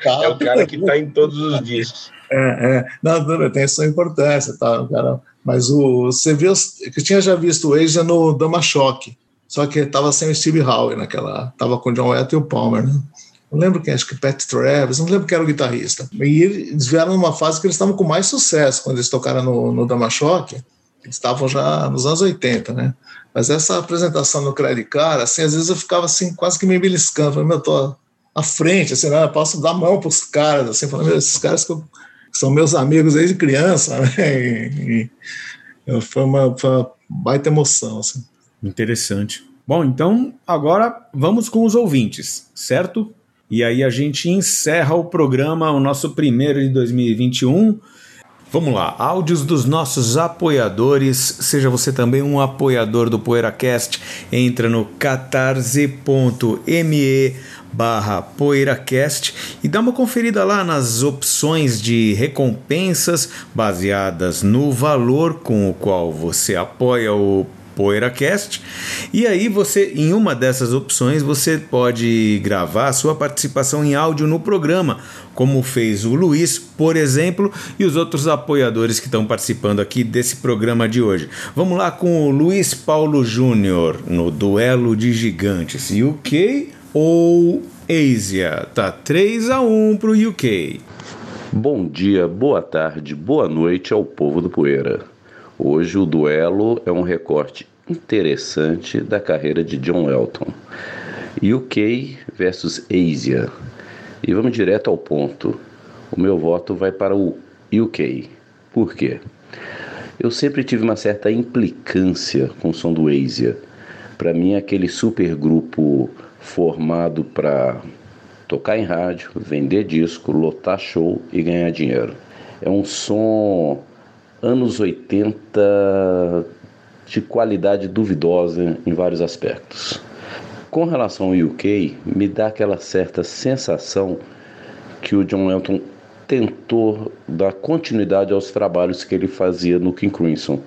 É, é o cara que está em todos os discos. É, é. Não, tem sua importância, tá, cara. Mas o, você viu, eu tinha já visto o Asia no Dama Choque, só que estava sem o Steve Howe naquela, estava com o John Wetton e o Palmer, né? não lembro quem, acho que Pat Travis, não lembro quem era o guitarrista. E eles vieram numa fase que eles estavam com mais sucesso quando eles tocaram no, no Damachoque, eles estavam já nos anos 80, né? Mas essa apresentação no Credit Card, assim, às vezes eu ficava assim, quase que me beliscando, falei, meu, eu tô à frente, assim, né? eu posso dar mão para os caras, assim, falando, esses caras que, eu, que, são meus amigos desde criança, né? E, e foi, uma, foi uma baita emoção, assim. Interessante. Bom, então agora vamos com os ouvintes, certo? E aí a gente encerra o programa, o nosso primeiro de 2021. Vamos lá, áudios dos nossos apoiadores. Seja você também um apoiador do PoeiraCast, entra no catarse.me barra PoeiraCast e dá uma conferida lá nas opções de recompensas baseadas no valor com o qual você apoia o PoeiraCast. E aí você, em uma dessas opções, você pode gravar sua participação em áudio no programa, como fez o Luiz, por exemplo, e os outros apoiadores que estão participando aqui desse programa de hoje. Vamos lá com o Luiz Paulo Júnior no duelo de gigantes, UK ou Asia? Tá 3 a 1 para o UK. Bom dia, boa tarde, boa noite ao povo do Poeira. Hoje o duelo é um recorte interessante da carreira de John Elton. UK versus Asia. E vamos direto ao ponto. O meu voto vai para o UK. Por quê? Eu sempre tive uma certa implicância com o som do Asia. Para mim, aquele super grupo formado para tocar em rádio, vender disco, lotar show e ganhar dinheiro. É um som anos 80 de qualidade duvidosa em vários aspectos. Com relação ao UK, me dá aquela certa sensação que o John Lennon tentou dar continuidade aos trabalhos que ele fazia no King Crimson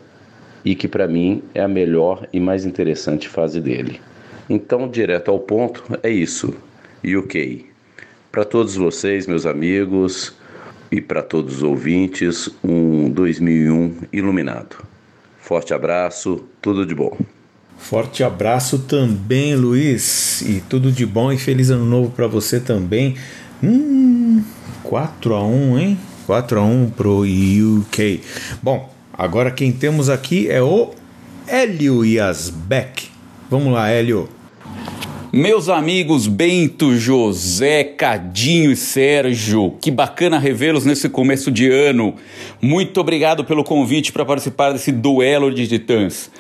e que para mim é a melhor e mais interessante fase dele. Então, direto ao ponto, é isso. UK. Para todos vocês, meus amigos, e para todos os ouvintes um 2001 iluminado. Forte abraço, tudo de bom. Forte abraço também, Luiz, e tudo de bom e feliz ano novo para você também. Hum, 4 a 1, hein? 4 a 1 pro UK. Bom, agora quem temos aqui é o Hélio Yasbeck. Vamos lá, Hélio. Meus amigos Bento, José, Cadinho e Sérgio, que bacana revê-los nesse começo de ano. Muito obrigado pelo convite para participar desse duelo de titãs.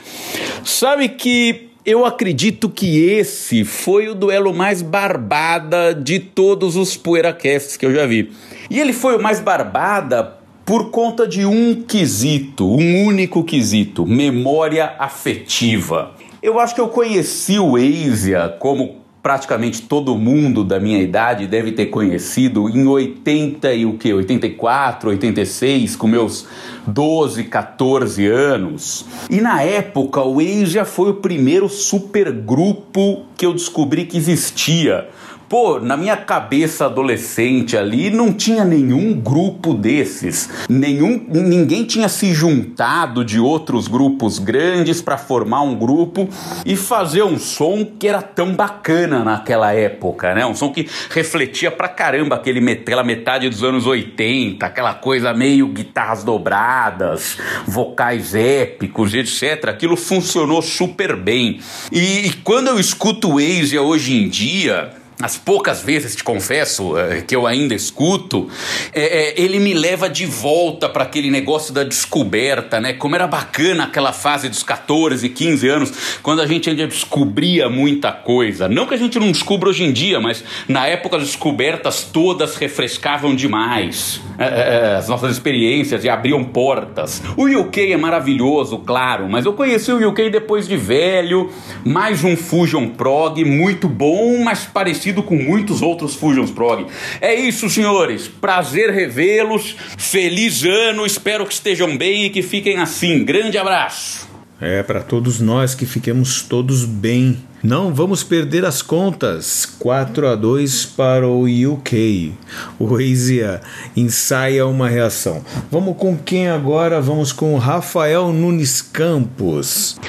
Sabe que eu acredito que esse foi o duelo mais barbada de todos os PoeiraCasts que eu já vi. E ele foi o mais barbada por conta de um quesito, um único quesito: memória afetiva. Eu acho que eu conheci o Asia como praticamente todo mundo da minha idade deve ter conhecido em 80 e o que? 84, 86, com meus 12, 14 anos. E na época o Asia foi o primeiro supergrupo que eu descobri que existia. Pô, na minha cabeça adolescente ali não tinha nenhum grupo desses. Nenhum, ninguém tinha se juntado de outros grupos grandes para formar um grupo e fazer um som que era tão bacana naquela época, né? Um som que refletia pra caramba aquele, aquela metade dos anos 80, aquela coisa meio guitarras dobradas, vocais épicos, etc. Aquilo funcionou super bem. E, e quando eu escuto Asia hoje em dia, as poucas vezes, te confesso, é, que eu ainda escuto, é, é, ele me leva de volta para aquele negócio da descoberta, né? Como era bacana aquela fase dos 14, 15 anos, quando a gente ainda descobria muita coisa. Não que a gente não descubra hoje em dia, mas na época as descobertas todas refrescavam demais é, as nossas experiências e abriam portas. O UK é maravilhoso, claro, mas eu conheci o UK depois de velho, mais um Fusion Prog muito bom, mas parecido parecido com muitos outros Fusions Prog. É isso, senhores. Prazer revê-los. Feliz ano. Espero que estejam bem e que fiquem assim. Grande abraço. É, para todos nós que fiquemos todos bem. Não vamos perder as contas. 4 a 2 para o UK. O Asia ensaia uma reação. Vamos com quem agora? Vamos com o Rafael Nunes Campos.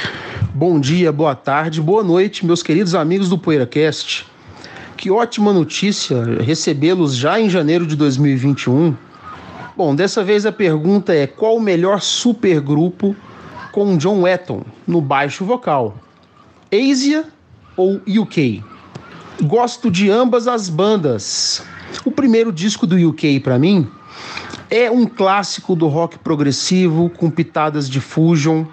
Bom dia, boa tarde, boa noite, meus queridos amigos do PoeiraCast. Que ótima notícia recebê-los já em janeiro de 2021. Bom, dessa vez a pergunta é: qual o melhor supergrupo com John Wetton no baixo vocal? Asia ou UK? Gosto de ambas as bandas. O primeiro disco do UK para mim é um clássico do rock progressivo com pitadas de fusion,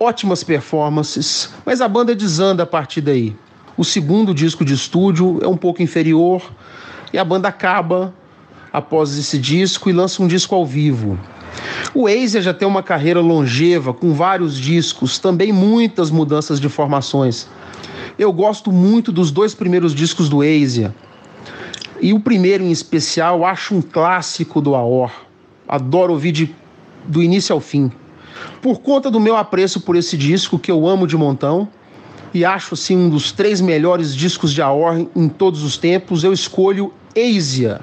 ótimas performances, mas a banda desanda a partir daí. O segundo disco de estúdio é um pouco inferior e a banda acaba após esse disco e lança um disco ao vivo. O Asia já tem uma carreira longeva, com vários discos, também muitas mudanças de formações. Eu gosto muito dos dois primeiros discos do Asia. E o primeiro em especial, acho um clássico do Aor. Adoro ouvir de, do início ao fim. Por conta do meu apreço por esse disco, que eu amo de montão, e acho assim um dos três melhores discos de Aor em todos os tempos, eu escolho Asia.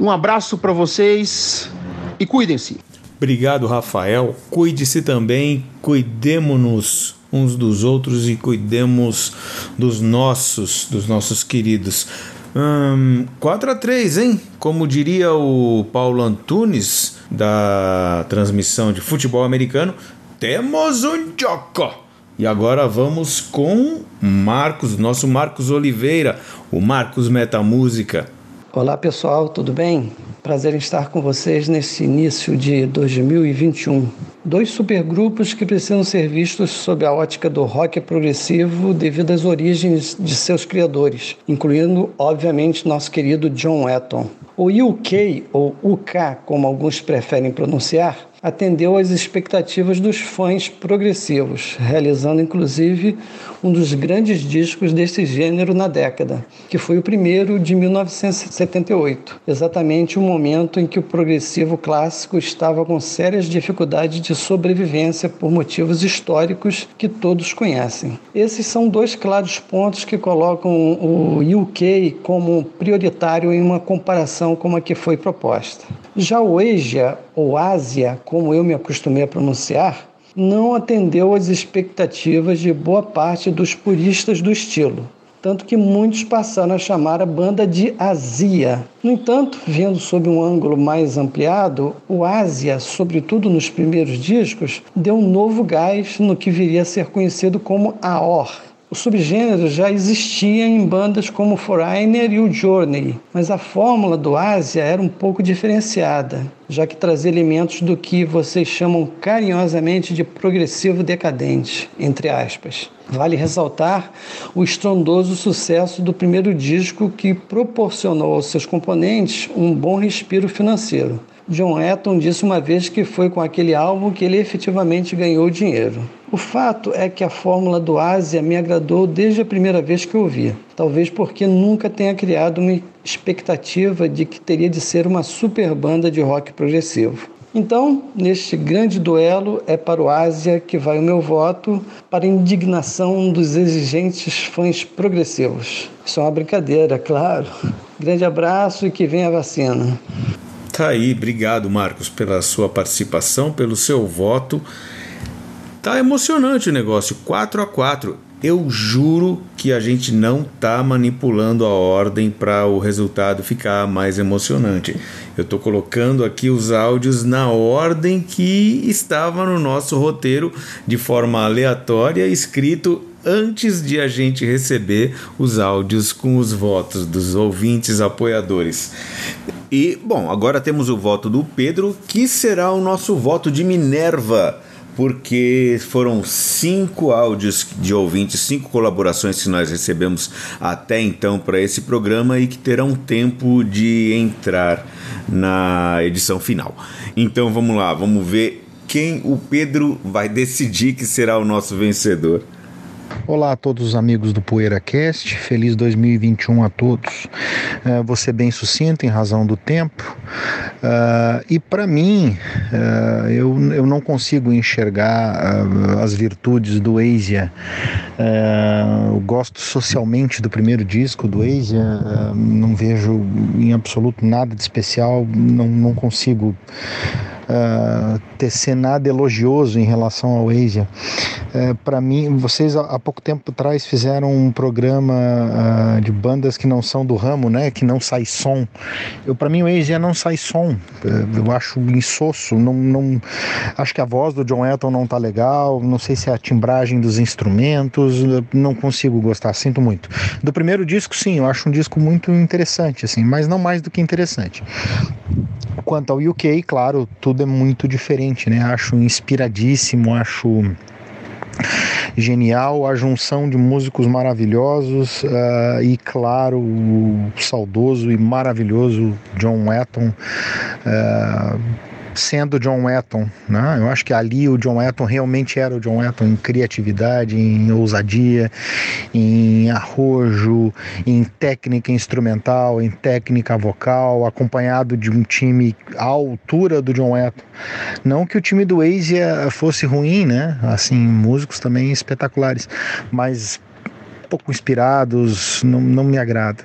Um abraço para vocês e cuidem-se. Obrigado, Rafael. Cuide-se também, cuidemos-nos uns dos outros e cuidemos dos nossos, dos nossos queridos. Hum, 4 a 3, hein? Como diria o Paulo Antunes da transmissão de futebol americano, temos um joco. E agora vamos com Marcos, nosso Marcos Oliveira, o Marcos Metamúsica. Olá pessoal, tudo bem? Prazer em estar com vocês nesse início de 2021. Dois supergrupos que precisam ser vistos sob a ótica do rock progressivo devido às origens de seus criadores, incluindo, obviamente, nosso querido John Wetton. O UK, ou UK, como alguns preferem pronunciar, atendeu às expectativas dos fãs progressivos, realizando inclusive um dos grandes discos desse gênero na década, que foi o primeiro de 1978, exatamente o momento em que o progressivo clássico estava com sérias dificuldades de sobrevivência por motivos históricos que todos conhecem. Esses são dois claros pontos que colocam o UK como prioritário em uma comparação como a que foi proposta. Já o Asia, ou Ásia, como eu me acostumei a pronunciar, não atendeu às expectativas de boa parte dos puristas do estilo, tanto que muitos passaram a chamar a banda de Azia. No entanto, vendo sob um ângulo mais ampliado, o Ásia, sobretudo nos primeiros discos, deu um novo gás no que viria a ser conhecido como Aor, o subgênero já existia em bandas como Foreigner e o Journey, mas a fórmula do Ásia era um pouco diferenciada, já que trazia elementos do que vocês chamam carinhosamente de progressivo decadente, entre aspas. Vale ressaltar o estrondoso sucesso do primeiro disco que proporcionou aos seus componentes um bom respiro financeiro. John Etton disse uma vez que foi com aquele álbum que ele efetivamente ganhou dinheiro. O fato é que a fórmula do Ásia me agradou desde a primeira vez que ouvi, talvez porque nunca tenha criado uma expectativa de que teria de ser uma super banda de rock progressivo. Então, neste grande duelo, é para o Ásia que vai o meu voto, para indignação dos exigentes fãs progressivos. Isso é uma brincadeira, claro. Grande abraço e que venha a vacina. Tá aí, obrigado Marcos pela sua participação, pelo seu voto. Tá emocionante o negócio, 4 a 4. Eu juro que a gente não tá manipulando a ordem para o resultado ficar mais emocionante. Eu tô colocando aqui os áudios na ordem que estava no nosso roteiro de forma aleatória, escrito antes de a gente receber os áudios com os votos dos ouvintes apoiadores. E, bom, agora temos o voto do Pedro, que será o nosso voto de Minerva, porque foram cinco áudios de ouvintes, cinco colaborações que nós recebemos até então para esse programa e que terão tempo de entrar na edição final. Então vamos lá, vamos ver quem o Pedro vai decidir que será o nosso vencedor. Olá a todos os amigos do PoeiraCast, feliz 2021 a todos. Uh, vou ser bem sucinto em razão do tempo. Uh, e para mim, uh, eu, eu não consigo enxergar uh, as virtudes do Asia. eu gosto socialmente do primeiro disco do Asia, não vejo em absoluto nada de especial, não, não consigo uh, tecer nada elogioso em relação ao Asia. Uh, Para mim, vocês há pouco tempo atrás fizeram um programa uh, de bandas que não são do ramo, né? Que não sai som. Eu para mim o Asia não sai som. Uh, eu acho insosso. Não, não, acho que a voz do John Elton não tá legal. Não sei se é a timbragem dos instrumentos. Não consigo gostar. Sinto muito. Do primeiro disco, sim, eu acho um disco muito interessante, assim, mas não mais do que interessante. Quanto ao UK, claro, tudo é muito diferente, né? Acho inspiradíssimo, acho genial, a junção de músicos maravilhosos uh, e, claro, o saudoso e maravilhoso John Wetton. Uh, sendo John Wetton, né? Eu acho que ali o John Wetton realmente era o John Wetton em criatividade, em ousadia, em arrojo, em técnica instrumental, em técnica vocal, acompanhado de um time à altura do John Wetton. Não que o time do Asia fosse ruim, né? Assim, músicos também espetaculares, mas pouco inspirados, não, não me agrada.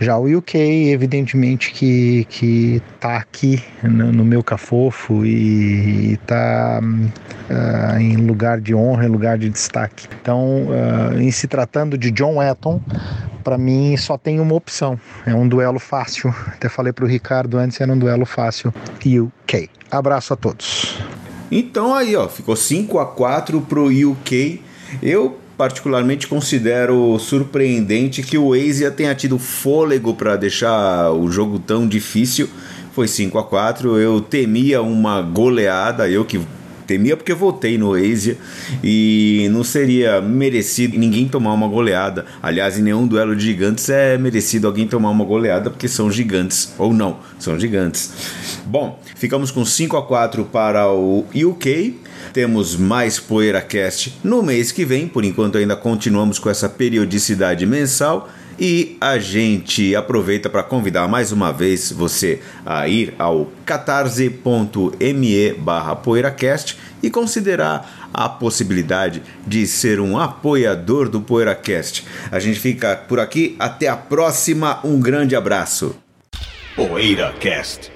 Já o UK, evidentemente que, que tá aqui no, no meu cafofo e, está uh, em lugar de honra, em lugar de destaque. Então, uh, em se tratando de John Wetton, para mim só tem uma opção, é um duelo fácil. Até falei para o Ricardo antes, era um duelo fácil. UK. Abraço a todos. Então aí, ó, ficou 5 a 4 pro UK. Eu particularmente considero surpreendente que o Asia tenha tido fôlego para deixar o jogo tão difícil. Foi 5 a 4 Eu temia uma goleada, eu que temia porque votei no Asia e não seria merecido ninguém tomar uma goleada. Aliás, em nenhum duelo de gigantes é merecido alguém tomar uma goleada porque são gigantes ou não, são gigantes. Bom, ficamos com 5 a 4 para o UK. Temos mais PoeiraCast no mês que vem, por enquanto ainda continuamos com essa periodicidade mensal. E a gente aproveita para convidar mais uma vez você a ir ao catarse.me barra poeiracast e considerar a possibilidade de ser um apoiador do PoeiraCast. A gente fica por aqui, até a próxima, um grande abraço. PoeiraCast